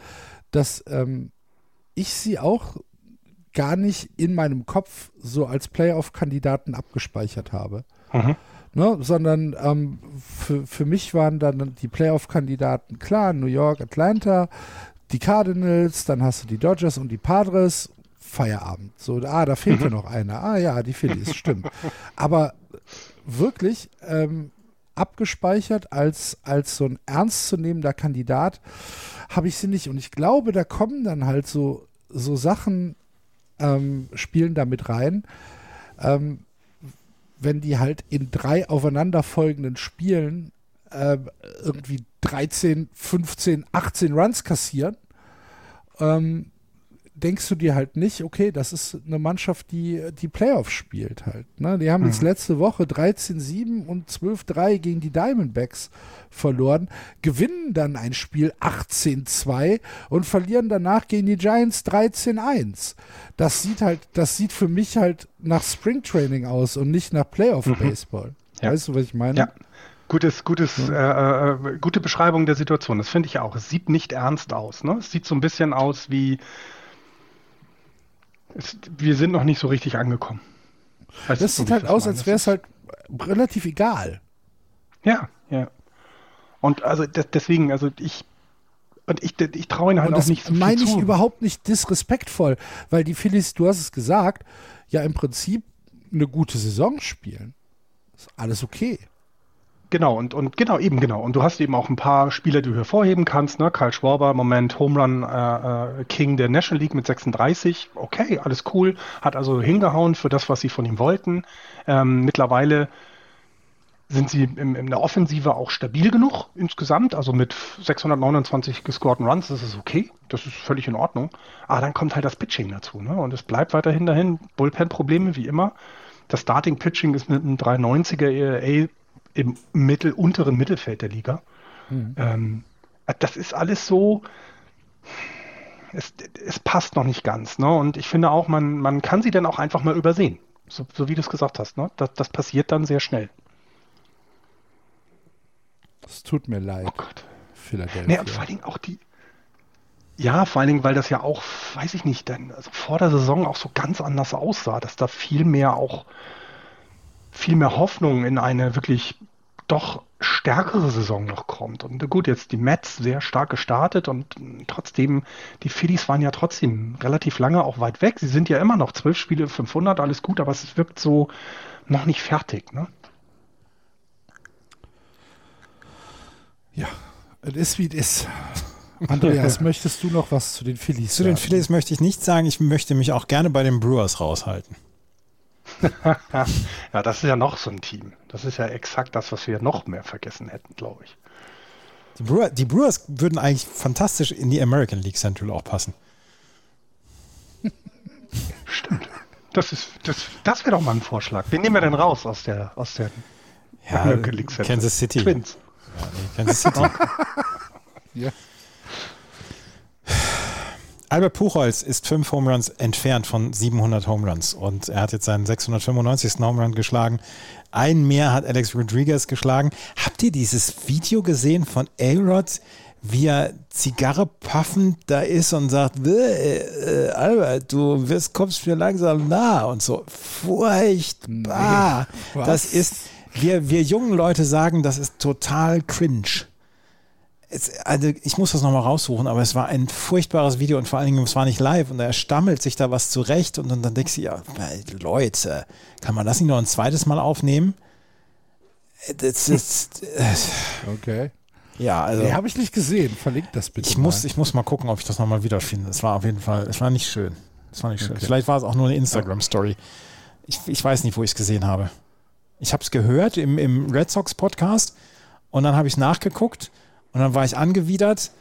dass ähm, ich sie auch gar nicht in meinem Kopf so als Playoff-Kandidaten abgespeichert habe. Mhm. Ne, sondern ähm, für, für mich waren dann die Playoff-Kandidaten klar, New York, Atlanta, die Cardinals, dann hast du die Dodgers und die Padres, Feierabend. So, ah, da fehlt ja mhm. noch einer. Ah ja, die Phillies, stimmt. Aber wirklich ähm, abgespeichert als, als so ein ernstzunehmender Kandidat habe ich sie nicht. Und ich glaube, da kommen dann halt so, so Sachen, ähm, spielen da mit rein. Ähm, wenn die halt in drei aufeinanderfolgenden Spielen äh, irgendwie 13, 15, 18 Runs kassieren, ähm, denkst du dir halt nicht, okay, das ist eine Mannschaft, die die Playoffs spielt halt. Ne? Die haben mhm. jetzt letzte Woche 13-7 und 12-3 gegen die Diamondbacks verloren, gewinnen dann ein Spiel 18-2 und verlieren danach gegen die Giants 13-1. Das sieht halt, das sieht für mich halt nach Springtraining aus und nicht nach Playoff-Baseball. Mhm. Ja. Weißt du, was ich meine? Ja. Gutes, gutes, ja. äh, äh, gute Beschreibung der Situation. Das finde ich auch. Es sieht nicht ernst aus. Ne? Es sieht so ein bisschen aus wie es, wir sind noch nicht so richtig angekommen. Heißt das sieht halt aus, als wäre es halt relativ egal. Ja, ja. Und also das, deswegen, also ich und ich, ich traue ihnen halt und auch nicht so viel meine ich zu. überhaupt nicht disrespektvoll, weil die Phillies, du hast es gesagt, ja im Prinzip eine gute Saison spielen. Ist alles okay. Genau, und, und genau, eben genau. Und du hast eben auch ein paar Spieler, die du hervorheben kannst. Ne? Karl Schwarber, Moment Home Run äh, äh King der National League mit 36. Okay, alles cool. Hat also hingehauen für das, was sie von ihm wollten. Ähm, mittlerweile sind sie im, in der Offensive auch stabil genug insgesamt. Also mit 629 gescorten Runs, das ist okay. Das ist völlig in Ordnung. Aber dann kommt halt das Pitching dazu. Ne? Und es bleibt weiterhin dahin. Bullpen-Probleme wie immer. Das Starting-Pitching ist mit einem 390er ERA im Mittel, unteren Mittelfeld der Liga. Mhm. Ähm, das ist alles so, es, es, passt noch nicht ganz. Ne? Und ich finde auch, man, man kann sie dann auch einfach mal übersehen. So, so wie du es gesagt hast. Ne? Das, das passiert dann sehr schnell. Es tut mir leid. Oh Gott. Philadelphia. Nee, und vor allen Dingen auch die. Ja, vor allen Dingen, weil das ja auch, weiß ich nicht, dann also vor der Saison auch so ganz anders aussah, dass da viel mehr auch viel mehr Hoffnung in eine wirklich doch stärkere Saison noch kommt. Und gut, jetzt die Mets sehr stark gestartet und trotzdem, die Phillies waren ja trotzdem relativ lange auch weit weg. Sie sind ja immer noch zwölf Spiele 500, alles gut, aber es wirkt so noch nicht fertig. Ne? Ja, es ist wie es ist. Andreas, möchtest du noch was zu den Phillies Zu sagen? den Phillies möchte ich nicht sagen. Ich möchte mich auch gerne bei den Brewers raushalten. ja, das ist ja noch so ein Team. Das ist ja exakt das, was wir noch mehr vergessen hätten, glaube ich. Die, Brewer, die Brewers würden eigentlich fantastisch in die American League Central auch passen. Stimmt. Das, ist, das, das wäre doch mal ein Vorschlag. Wen nehmen wir denn raus aus der, aus der ja, American League Central? Kansas City. Twins. Ja, nee, Kansas City. ja. Albert Puchholz ist fünf Home Runs entfernt von 700 Home Runs und er hat jetzt seinen 695. Home Run geschlagen. Ein mehr hat Alex Rodriguez geschlagen. Habt ihr dieses Video gesehen von A-Rod, wie er Zigarre puffend da ist und sagt, äh, Albert, du wirst, kommst mir langsam nah und so. Furchtbar. Nee, das ist, wir, wir jungen Leute sagen, das ist total cringe es, also ich muss das nochmal raussuchen, aber es war ein furchtbares Video und vor allen Dingen, es war nicht live und er stammelt sich da was zurecht und, und dann denkst du, ja, Leute, kann man das nicht noch ein zweites Mal aufnehmen? Das ist. okay. Ja, also. Nee, habe ich nicht gesehen. Verlinkt das bitte. Ich muss, ich muss mal gucken, ob ich das nochmal wiederfinde. Es war auf jeden Fall, es war nicht schön. Es war nicht schön. Okay. Vielleicht war es auch nur eine Instagram-Story. Ich, ich weiß nicht, wo ich es gesehen habe. Ich habe es gehört im, im Red Sox Podcast und dann habe ich es nachgeguckt und dann war ich angewidert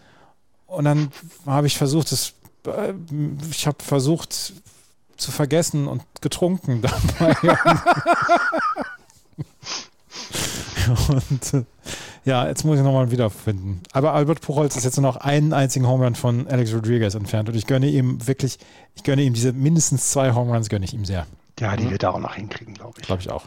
und dann habe ich versucht, es, äh, ich habe versucht zu vergessen und getrunken dabei. und äh, ja, jetzt muss ich nochmal wiederfinden. Aber Albert Puchholz ist jetzt nur noch einen einzigen Home Run von Alex Rodriguez entfernt und ich gönne ihm wirklich, ich gönne ihm diese mindestens zwei Home Runs, gönne ich ihm sehr. Ja, die wird er auch noch hinkriegen, glaube ich. Glaube ich auch.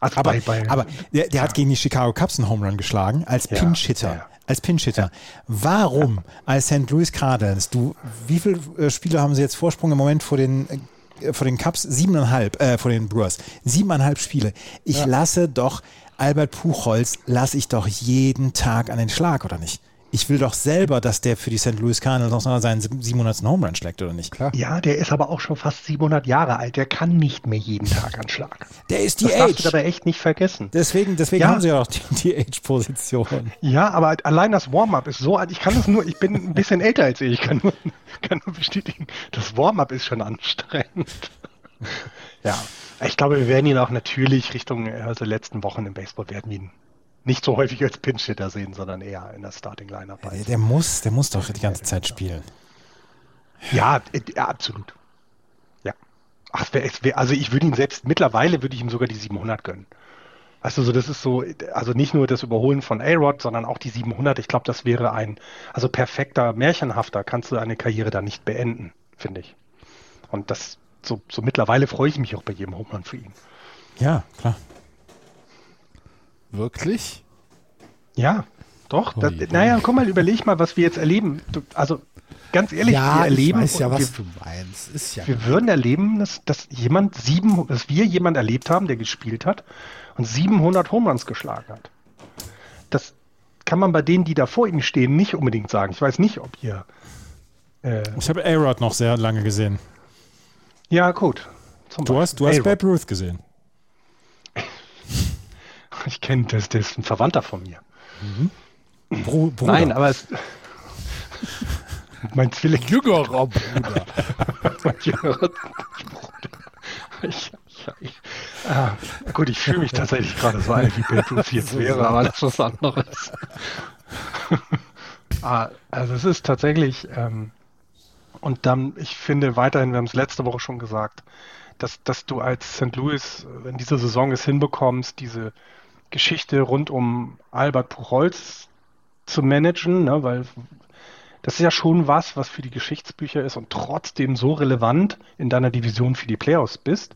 Also aber, bei, bei, aber der, der ja. hat gegen die Chicago Cubs einen Home Run geschlagen als ja, Pinch-Hitter. Ja, als Pinch-Hitter. Warum als St. Louis Cardinals? Du, wie viele äh, Spiele haben sie jetzt Vorsprung im Moment vor den äh, vor den Cubs? Siebeneinhalb, äh, vor den Brewers. Siebeneinhalb Spiele. Ich lasse doch Albert Puchholz, lasse ich doch jeden Tag an den Schlag, oder nicht? Ich will doch selber, dass der für die St. Louis Cardinals noch seinen 700. Home Run schlägt, oder nicht? Klar. Ja, der ist aber auch schon fast 700 Jahre alt. Der kann nicht mehr jeden Tag anschlagen. Der ist die das Age. Das darfst du aber echt nicht vergessen. Deswegen, deswegen ja. haben sie ja auch die, die Age-Position. Ja, aber allein das Warm-up ist so alt. Ich kann das nur, ich bin ein bisschen älter als ihr. Ich kann nur, kann nur bestätigen, das Warm-up ist schon anstrengend. ja, ich glaube, wir werden ihn auch natürlich Richtung, also letzten Wochen im Baseball werden wir ihn nicht so häufig als Pinch-Hitter sehen, sondern eher in der Starting-Lineup. Der, der, muss, der muss doch die ganze Zeit spielen. Ja, ja absolut. Ja. Ach, also ich würde ihn selbst, mittlerweile würde ich ihm sogar die 700 gönnen. Weißt du, so, das ist so, also nicht nur das Überholen von A-Rod, sondern auch die 700. Ich glaube, das wäre ein, also perfekter, märchenhafter kannst du eine Karriere da nicht beenden, finde ich. Und das, so, so mittlerweile freue ich mich auch bei jedem Home für ihn. Ja, klar. Wirklich? Ja, doch. Das, naja, komm mal, überleg mal, was wir jetzt erleben. Also ganz ehrlich, ja, wir erleben. Ich weiß ja, was wir, du meinst. Ist ja wir würden erleben, dass, dass jemand sieben, dass wir jemand erlebt haben, der gespielt hat und 700 Home Runs geschlagen hat. Das kann man bei denen, die da vor ihm stehen, nicht unbedingt sagen. Ich weiß nicht, ob ihr. Äh, ich habe A-Rod noch sehr lange gesehen. Ja, gut. du hast, du hast Babe Ruth gesehen. Ich kenne das, das ist ein Verwandter von mir. Mhm. Bro, Nein, aber es. mein Zwilling. Jüngerer Bruder. mein jüngerer Bruder. Ich, ich, ah, gut, ich fühle mich tatsächlich gerade so alt, wie Beethoven jetzt wäre, aber das ist was anderes. ah, also es ist tatsächlich, ähm, und dann, ich finde weiterhin, wir haben es letzte Woche schon gesagt, dass, dass du als St. Louis, wenn diese Saison es hinbekommst, diese Geschichte rund um Albert Puchholz zu managen, ne, weil das ist ja schon was, was für die Geschichtsbücher ist und trotzdem so relevant in deiner Division für die Playoffs bist.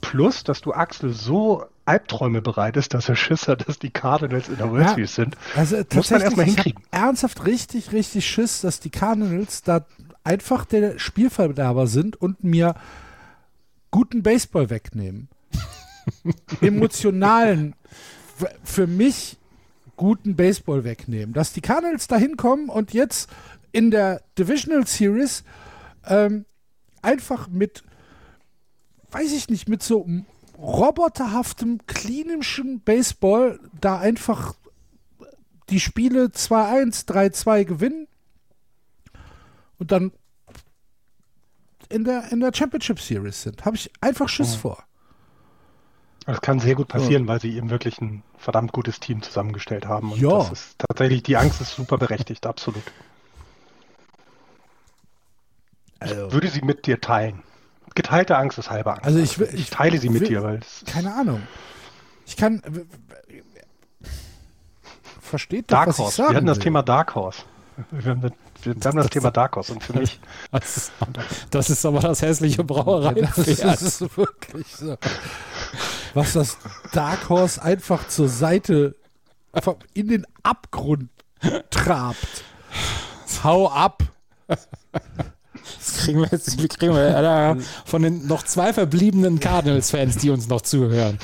Plus, dass du Axel so Albträume bereitest, dass er Schiss hat, dass die Cardinals in der World ja, Series sind. Also muss man erstmal hinkriegen. ernsthaft richtig, richtig Schiss, dass die Cardinals da einfach der Spielverderber sind und mir guten Baseball wegnehmen. Emotionalen für mich guten Baseball wegnehmen. Dass die Cardinals da hinkommen und jetzt in der Divisional Series ähm, einfach mit, weiß ich nicht, mit so roboterhaftem, klinischen Baseball da einfach die Spiele 2-1, 3-2 gewinnen und dann in der, in der Championship Series sind. Habe ich einfach Schiss oh. vor. Das kann sehr gut passieren, oh. weil sie eben wirklich ein verdammt gutes Team zusammengestellt haben. Und ja. das ist tatsächlich, die Angst ist super berechtigt, absolut. Also. Ich würde sie mit dir teilen. Geteilte Angst ist halbe Angst. Also ich, ich, ich teile sie mit will, dir, weil keine Ahnung. Ich kann versteht doch, Dark was Horse. Wir hatten das. Thema Dark Horse. Wir haben, wir haben das Thema Dark Horse und für mich. Das ist, das ist aber das hässliche Brauerei. Das ist wirklich so. Was das Dark Horse einfach zur Seite in den Abgrund trabt. Hau ab! Das kriegen wir jetzt kriegen wir, von den noch zwei verbliebenen Cardinals-Fans, die uns noch zuhören.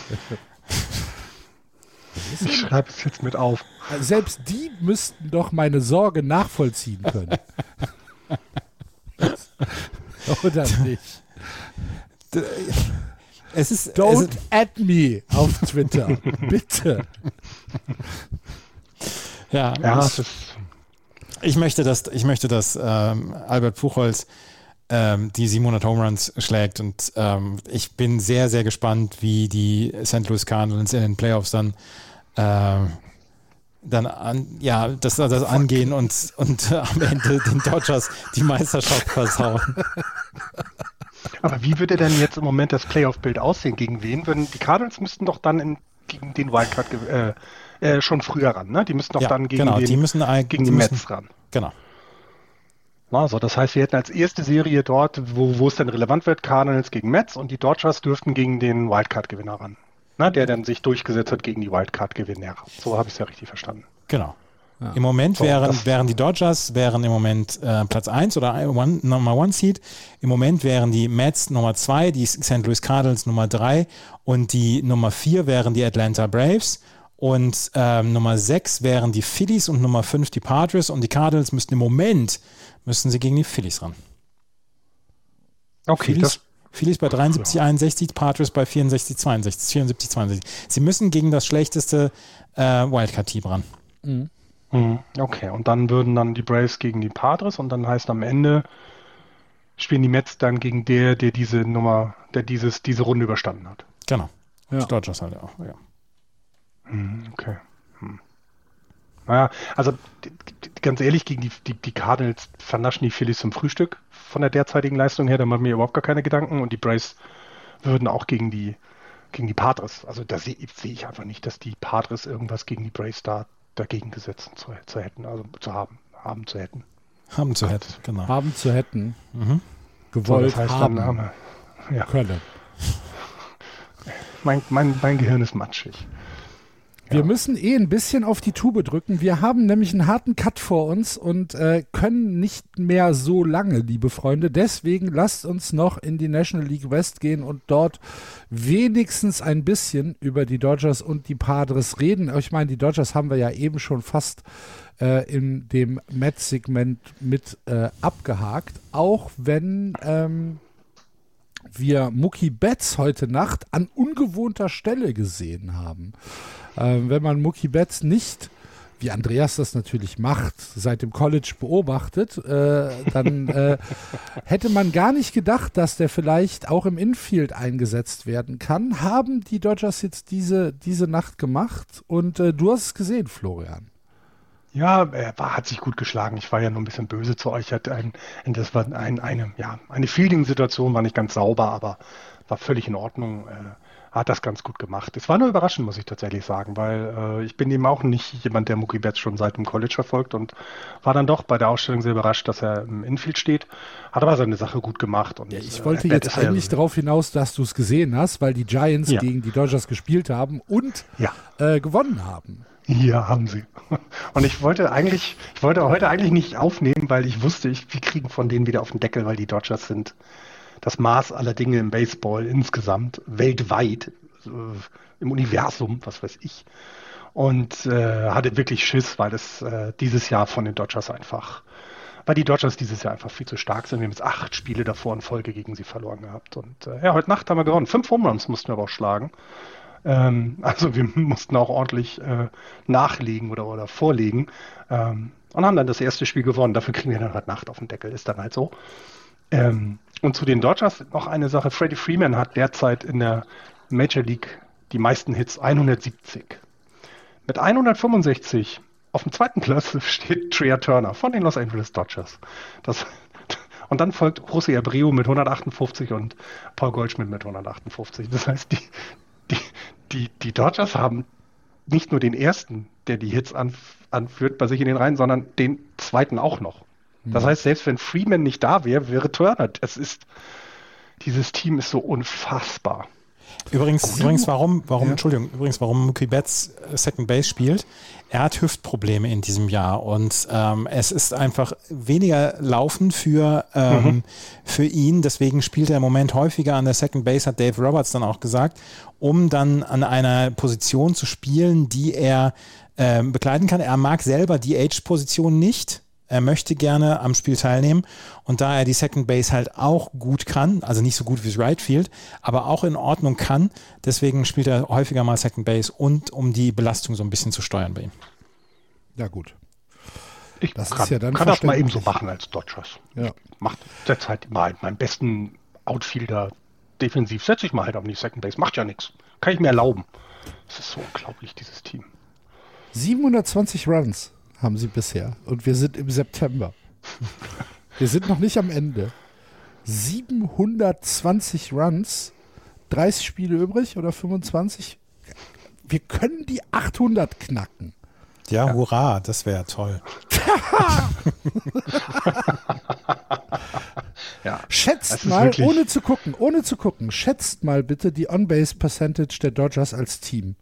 Ich schreibe es jetzt mit auf. Selbst die müssten doch meine Sorge nachvollziehen können. Oder nicht? Es ist, Don't es ist, add me auf Twitter. Bitte. Ja, ja ich, ich, möchte, dass, ich möchte, dass ähm, Albert Puchholz ähm, die 700 Home Runs schlägt und ähm, ich bin sehr, sehr gespannt, wie die St. Louis Cardinals in den Playoffs dann ähm, dann an, ja, das, das angehen und, und am Ende den Dodgers die Meisterschaft versauen. Aber wie würde denn jetzt im Moment das Playoff-Bild aussehen? Gegen wen? Würden, die Cardinals müssten doch dann in, gegen den Wildcard äh, äh, schon früher ran, ne? Die müssten doch ja, dann gegen, genau, den, die müssen, gegen die, die müssen, Mets ran. Genau. Also das heißt, wir hätten als erste Serie dort, wo, wo es dann relevant wird, Cardinals gegen Mets und die Dodgers dürften gegen den Wildcard-Gewinner ran ne, der dann sich durchgesetzt hat gegen die Wildcard-Gewinner. So habe ich es ja richtig verstanden. Genau. Ja. Im Moment so, wären, wären die Dodgers wären im Moment äh, Platz 1 oder one, Nummer 1 Seed. Im Moment wären die Mets Nummer 2, die St. Louis Cardinals Nummer 3 und die Nummer 4 wären die Atlanta Braves. Und ähm, Nummer 6 wären die Phillies und Nummer 5 die Padres und die Cardinals müssten im Moment müssten sie gegen die Phillies ran. Okay, Phillies, Phillies bei 73, 61, Patriots bei 64, 62, 74, 62. Sie müssen gegen das schlechteste äh, Wildcard-Team ran. Mhm. mhm. Okay, und dann würden dann die Braves gegen die Padres und dann heißt am Ende spielen die Mets dann gegen der, der diese Nummer, der dieses, diese Runde überstanden hat. Genau. Ja. Die Dodgers halt auch, ja. Mhm, okay. Hm. Naja, also ganz ehrlich, gegen die, die, die Cardinals vernaschen die Phillies zum Frühstück von der derzeitigen Leistung her, da machen wir überhaupt gar keine Gedanken und die Braves würden auch gegen die gegen die Padres, also da sehe seh ich einfach nicht, dass die Padres irgendwas gegen die Braves da dagegen gesetzt zu, zu hätten, also zu haben, haben zu hätten. Haben zu hätten, genau. Haben zu hätten. Mhm. Gewollt so, das heißt, haben. Dann, ja. können. Mein, mein, mein Gehirn ist matschig. Wir müssen eh ein bisschen auf die Tube drücken. Wir haben nämlich einen harten Cut vor uns und äh, können nicht mehr so lange, liebe Freunde. Deswegen lasst uns noch in die National League West gehen und dort wenigstens ein bisschen über die Dodgers und die Padres reden. Ich meine, die Dodgers haben wir ja eben schon fast äh, in dem Match-Segment mit äh, abgehakt. Auch wenn ähm, wir Mookie Betts heute Nacht an ungewohnter Stelle gesehen haben. Ähm, wenn man Mookie Betts nicht wie Andreas das natürlich macht, seit dem College beobachtet, äh, dann äh, hätte man gar nicht gedacht, dass der vielleicht auch im Infield eingesetzt werden kann. Haben die Dodgers jetzt diese, diese Nacht gemacht und äh, du hast es gesehen, Florian. Ja, er war, hat sich gut geschlagen. Ich war ja nur ein bisschen böse zu euch. Ein, das war ein, eine, ja, eine Fielding-Situation, war nicht ganz sauber, aber war völlig in Ordnung. Äh, hat das ganz gut gemacht. Es war nur überraschend, muss ich tatsächlich sagen, weil äh, ich bin eben auch nicht jemand, der Mookie Betts schon seit dem College verfolgt und war dann doch bei der Ausstellung sehr überrascht, dass er im Infield steht. Hat aber seine Sache gut gemacht. Und, ja, ich wollte äh, jetzt eigentlich darauf hinaus, dass du es gesehen hast, weil die Giants ja. gegen die Dodgers gespielt haben und ja. äh, gewonnen haben. Ja, haben sie. Und ich wollte eigentlich, ich wollte heute eigentlich nicht aufnehmen, weil ich wusste, ich, wir kriegen von denen wieder auf den Deckel, weil die Dodgers sind das Maß aller Dinge im Baseball insgesamt, weltweit, äh, im Universum, was weiß ich. und äh, hatte wirklich Schiss, weil es äh, dieses Jahr von den Dodgers einfach, weil die Dodgers dieses Jahr einfach viel zu stark sind. Wir haben jetzt acht Spiele davor in Folge gegen sie verloren gehabt. Und äh, ja, heute Nacht haben wir gewonnen. Fünf Home Runs mussten wir aber auch schlagen. Ähm, also wir mussten auch ordentlich äh, nachlegen oder, oder vorlegen ähm, und haben dann das erste Spiel gewonnen. Dafür kriegen wir dann heute Nacht auf den Deckel, ist dann halt so. Ähm, und zu den Dodgers noch eine Sache. Freddie Freeman hat derzeit in der Major League die meisten Hits, 170. Mit 165 auf dem zweiten Platz steht Trea Turner von den Los Angeles Dodgers. Das, und dann folgt José Abreu mit 158 und Paul Goldschmidt mit 158. Das heißt, die, die, die, die Dodgers haben nicht nur den ersten, der die Hits anführt bei sich in den Reihen, sondern den zweiten auch noch. Das heißt, selbst wenn Freeman nicht da wäre, wäre Turner. Es ist, dieses Team ist so unfassbar. Übrigens, übrigens warum, warum, ja. Entschuldigung, übrigens, warum Mookie Betts äh, Second Base spielt. Er hat Hüftprobleme in diesem Jahr und ähm, es ist einfach weniger Laufen für, ähm, mhm. für ihn. Deswegen spielt er im Moment häufiger an der Second Base, hat Dave Roberts dann auch gesagt, um dann an einer Position zu spielen, die er ähm, begleiten kann. Er mag selber die Age-Position nicht er möchte gerne am Spiel teilnehmen und da er die Second Base halt auch gut kann, also nicht so gut wie das Right Field, aber auch in Ordnung kann, deswegen spielt er häufiger mal Second Base und um die Belastung so ein bisschen zu steuern bei ihm. Ja gut. Ich das kann, ja kann das mal eben so machen als Dodgers. Ja. Macht derzeit mal meinen besten Outfielder defensiv, setze ich mal halt auf die Second Base, macht ja nichts. Kann ich mir erlauben. Das ist so unglaublich, dieses Team. 720 Runs haben sie bisher. Und wir sind im September. wir sind noch nicht am Ende. 720 Runs, 30 Spiele übrig oder 25. Wir können die 800 knacken. Ja, hurra, das wäre toll. ja, schätzt mal, ohne zu gucken, ohne zu gucken, schätzt mal bitte die On-Base Percentage der Dodgers als Team.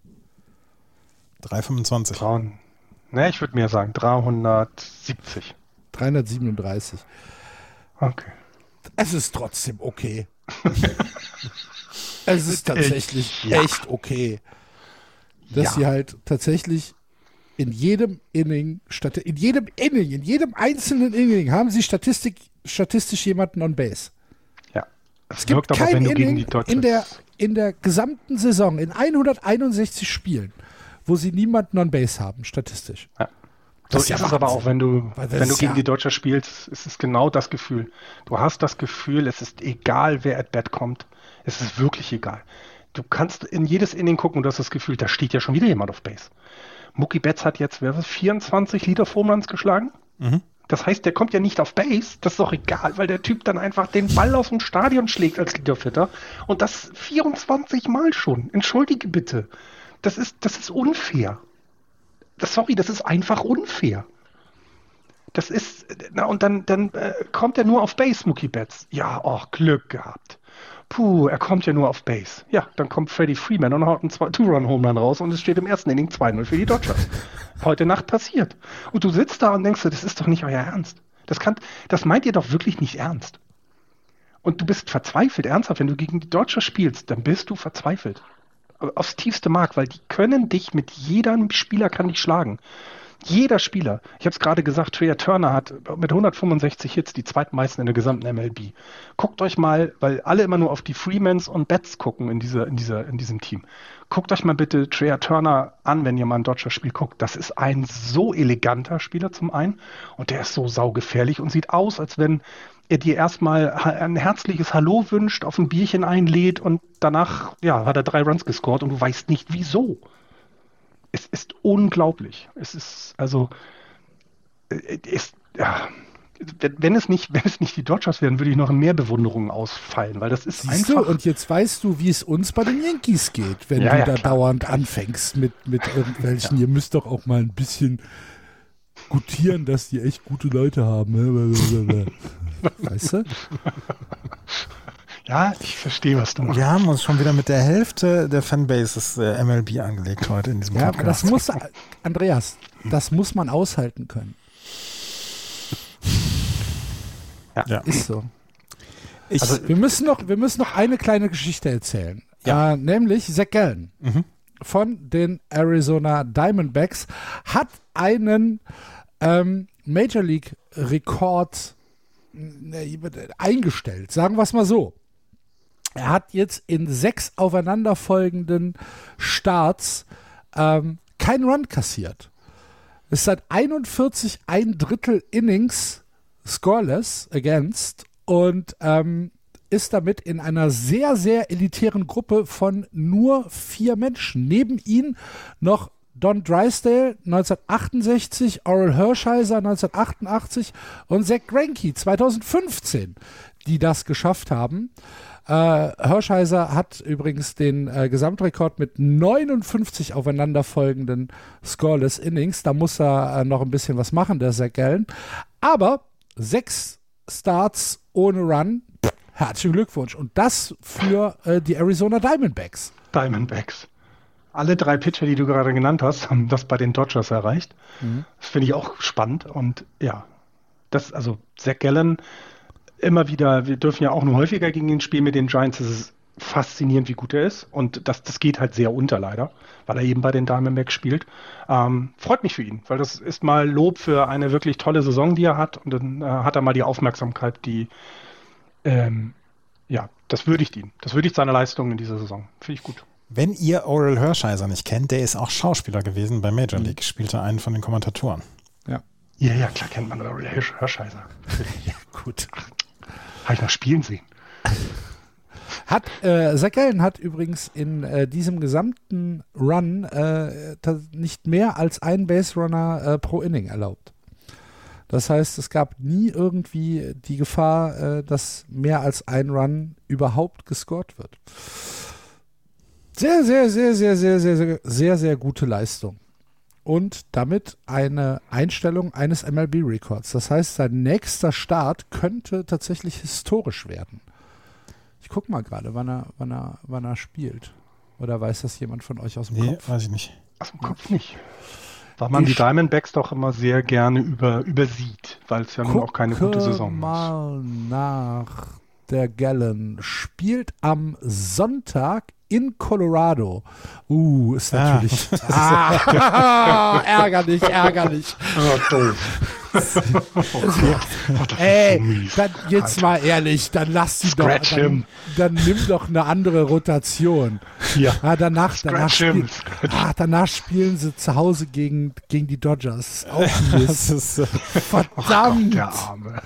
325. Frauen. Ne, ich würde mir sagen 370. 337. Okay. Es ist trotzdem okay. es ist tatsächlich ja. echt okay. Dass ja. sie halt tatsächlich in jedem Inning, in jedem Inning, in jedem einzelnen Inning haben sie Statistik, statistisch jemanden on Base. Ja. Es, es gibt kein Inning in der, in der gesamten Saison, in 161 Spielen, wo sie niemanden on Base haben, statistisch. Ja. So ist, ist es aber auch, wenn du, wenn du gegen ja die Deutscher spielst, ist es genau das Gefühl. Du hast das Gefühl, es ist egal, wer at bat kommt. Es ist wirklich egal. Du kannst in jedes Inning gucken und du hast das Gefühl, da steht ja schon wieder jemand auf Base. Mookie Betts hat jetzt, wer was, 24 Liter Formlands geschlagen? Mhm. Das heißt, der kommt ja nicht auf Base. Das ist doch egal, weil der Typ dann einfach den Ball aus dem Stadion schlägt als Leaderfitter. Und das 24 Mal schon. Entschuldige bitte das ist, das ist unfair. Das, sorry, das ist einfach unfair. Das ist, na und dann, dann äh, kommt er nur auf Base, Mookie Betts. Ja, oh, Glück gehabt. Puh, er kommt ja nur auf Base. Ja, dann kommt Freddie Freeman und haut einen Two-Run-Home-Run raus und es steht im ersten Inning 2-0 für die Dodgers. Heute Nacht passiert. Und du sitzt da und denkst, das ist doch nicht euer Ernst. Das, kann, das meint ihr doch wirklich nicht ernst. Und du bist verzweifelt, ernsthaft. Wenn du gegen die Dodgers spielst, dann bist du verzweifelt aufs tiefste Mark, weil die können dich mit jedem Spieler kann dich schlagen. Jeder Spieler, ich habe es gerade gesagt, Trey Turner hat mit 165 Hits die zweitmeisten in der gesamten MLB. Guckt euch mal, weil alle immer nur auf die Freemans und Bets gucken in, dieser, in, dieser, in diesem Team. Guckt euch mal bitte Trey Turner an, wenn ihr mal ein Dodger Spiel guckt. Das ist ein so eleganter Spieler zum einen und der ist so saugefährlich und sieht aus, als wenn er dir erstmal ein herzliches Hallo wünscht, auf ein Bierchen einlädt und danach ja, hat er drei Runs gescored und du weißt nicht wieso. Es ist unglaublich. Es ist also ist, äh, ja, wenn es nicht, wenn es nicht die Dodgers wären, würde ich noch in mehr Bewunderung ausfallen, weil das ist Siehst einfach. Du? Und jetzt weißt du, wie es uns bei den Yankees geht, wenn ja, du ja, da klar. dauernd anfängst mit, mit irgendwelchen, ihr müsst doch auch mal ein bisschen gutieren, dass die echt gute Leute haben. Ne? Weißt du? Ja, ich verstehe, was du machst. Wir haben uns schon wieder mit der Hälfte der Fanbases äh, MLB angelegt heute in diesem ja, Podcast. Ja, das muss, Andreas, das muss man aushalten können. Ja. ja. Ist so. Ich, also, wir, müssen noch, wir müssen noch eine kleine Geschichte erzählen. Ja. Äh, nämlich Zach Gallen. Mhm. von den Arizona Diamondbacks hat einen ähm, Major League Rekord äh, eingestellt, sagen wir es mal so. Er hat jetzt in sechs aufeinanderfolgenden Starts ähm, keinen Run kassiert. Es ist seit 41 ein Drittel Innings scoreless against und ähm, ist damit in einer sehr, sehr elitären Gruppe von nur vier Menschen. Neben ihm noch Don Drysdale 1968, Oral Hershiser 1988 und Zach Greinke 2015, die das geschafft haben. Äh, Hershiser hat übrigens den äh, Gesamtrekord mit 59 aufeinanderfolgenden Scoreless Innings. Da muss er äh, noch ein bisschen was machen, der Zach Gallen. Aber sechs Starts ohne Run, herzlichen Glückwunsch. Und das für äh, die Arizona Diamondbacks. Diamondbacks. Alle drei Pitcher, die du gerade genannt hast, haben das bei den Dodgers erreicht. Mhm. Das finde ich auch spannend. Und ja, das, also Zach Gallen, immer wieder, wir dürfen ja auch nur häufiger gegen ihn spielen mit den Giants. Es ist faszinierend, wie gut er ist. Und das, das geht halt sehr unter, leider, weil er eben bei den Diamondbacks spielt. Ähm, freut mich für ihn, weil das ist mal Lob für eine wirklich tolle Saison, die er hat. Und dann äh, hat er mal die Aufmerksamkeit, die, ähm, ja, das würdigt ihn. Das würdigt seine Leistung in dieser Saison. Finde ich gut. Wenn ihr Oral Hershiser nicht kennt, der ist auch Schauspieler gewesen bei Major League, mhm. spielte einen von den Kommentatoren. Ja. Ja, ja, klar kennt man Oral Hershiser. ja, gut. Habe ich noch spielen sehen. Hat, äh, Zach Gallen hat übrigens in äh, diesem gesamten Run äh, nicht mehr als ein Base Runner äh, pro Inning erlaubt. Das heißt, es gab nie irgendwie die Gefahr, äh, dass mehr als ein Run überhaupt gescored wird. Sehr, sehr, sehr, sehr, sehr, sehr, sehr, sehr, sehr gute Leistung. Und damit eine Einstellung eines MLB-Records. Das heißt, sein nächster Start könnte tatsächlich historisch werden. Ich gucke mal gerade, wann er, wann, er, wann er spielt. Oder weiß das jemand von euch aus dem nee, Kopf? weiß ich nicht. Aus dem Kopf nicht. Weil man die Diamondbacks doch immer sehr gerne über, übersieht, weil es ja nun auch keine gute Saison mal ist. mal nach. Der Gallen spielt am Sonntag in Colorado. Uh, ist ah. natürlich. Ah, ah, ärgerlich, ärgerlich. Doof. Ey, dann, jetzt mal ehrlich, dann lass sie doch. Dann, dann, nimm doch eine andere Rotation. Ja. Ah, danach, danach, spiel, ah, danach spielen sie zu Hause gegen, gegen die Dodgers. Auch das ist, Verdammt. Ach Gott, der Arme.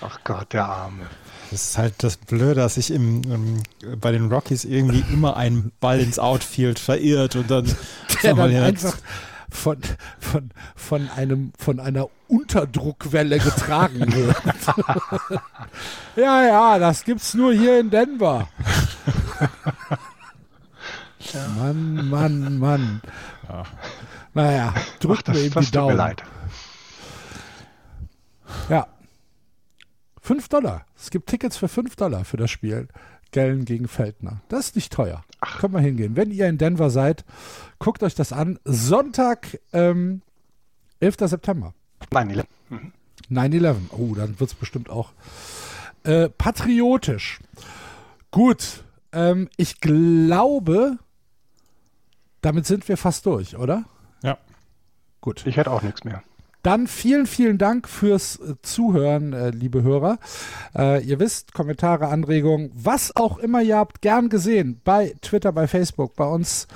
Ach Gott, der Arme. Das ist halt das Blöde, dass sich im, im, bei den Rockies irgendwie immer ein Ball ins Outfield verirrt und dann, Der dann einfach von, von, von, einem, von einer Unterdruckwelle getragen wird. ja, ja, das gibt's nur hier in Denver. Ja. Mann, Mann, Mann. Ja. Naja, drückt mir eben die Daumen. leid. Ja, 5 Dollar. Es gibt Tickets für 5 Dollar für das Spiel. Gellen gegen Feldner. Das ist nicht teuer. Ach. Können wir hingehen. Wenn ihr in Denver seid, guckt euch das an. Sonntag, ähm, 11. September. 9-11. Mhm. 9-11. Oh, dann wird es bestimmt auch äh, patriotisch. Gut. Ähm, ich glaube, damit sind wir fast durch, oder? Ja. Gut. Ich hätte auch nichts mehr. Dann vielen, vielen Dank fürs äh, Zuhören, äh, liebe Hörer. Äh, ihr wisst, Kommentare, Anregungen, was auch immer ihr habt, gern gesehen. Bei Twitter, bei Facebook, bei uns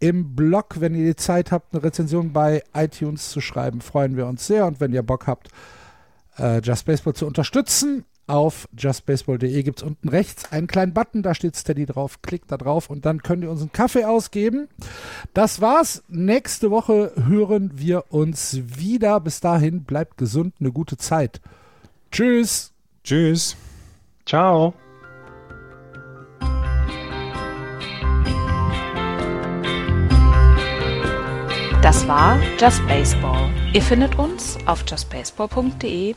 im Blog, wenn ihr die Zeit habt, eine Rezension bei iTunes zu schreiben, freuen wir uns sehr. Und wenn ihr Bock habt, Just Baseball zu unterstützen, auf justbaseball.de gibt es unten rechts einen kleinen Button, da steht Steady drauf. Klickt da drauf und dann könnt ihr uns einen Kaffee ausgeben. Das war's. Nächste Woche hören wir uns wieder. Bis dahin bleibt gesund, eine gute Zeit. Tschüss. Tschüss. Ciao. Das war Just Baseball. Ihr findet uns auf justbaseball.de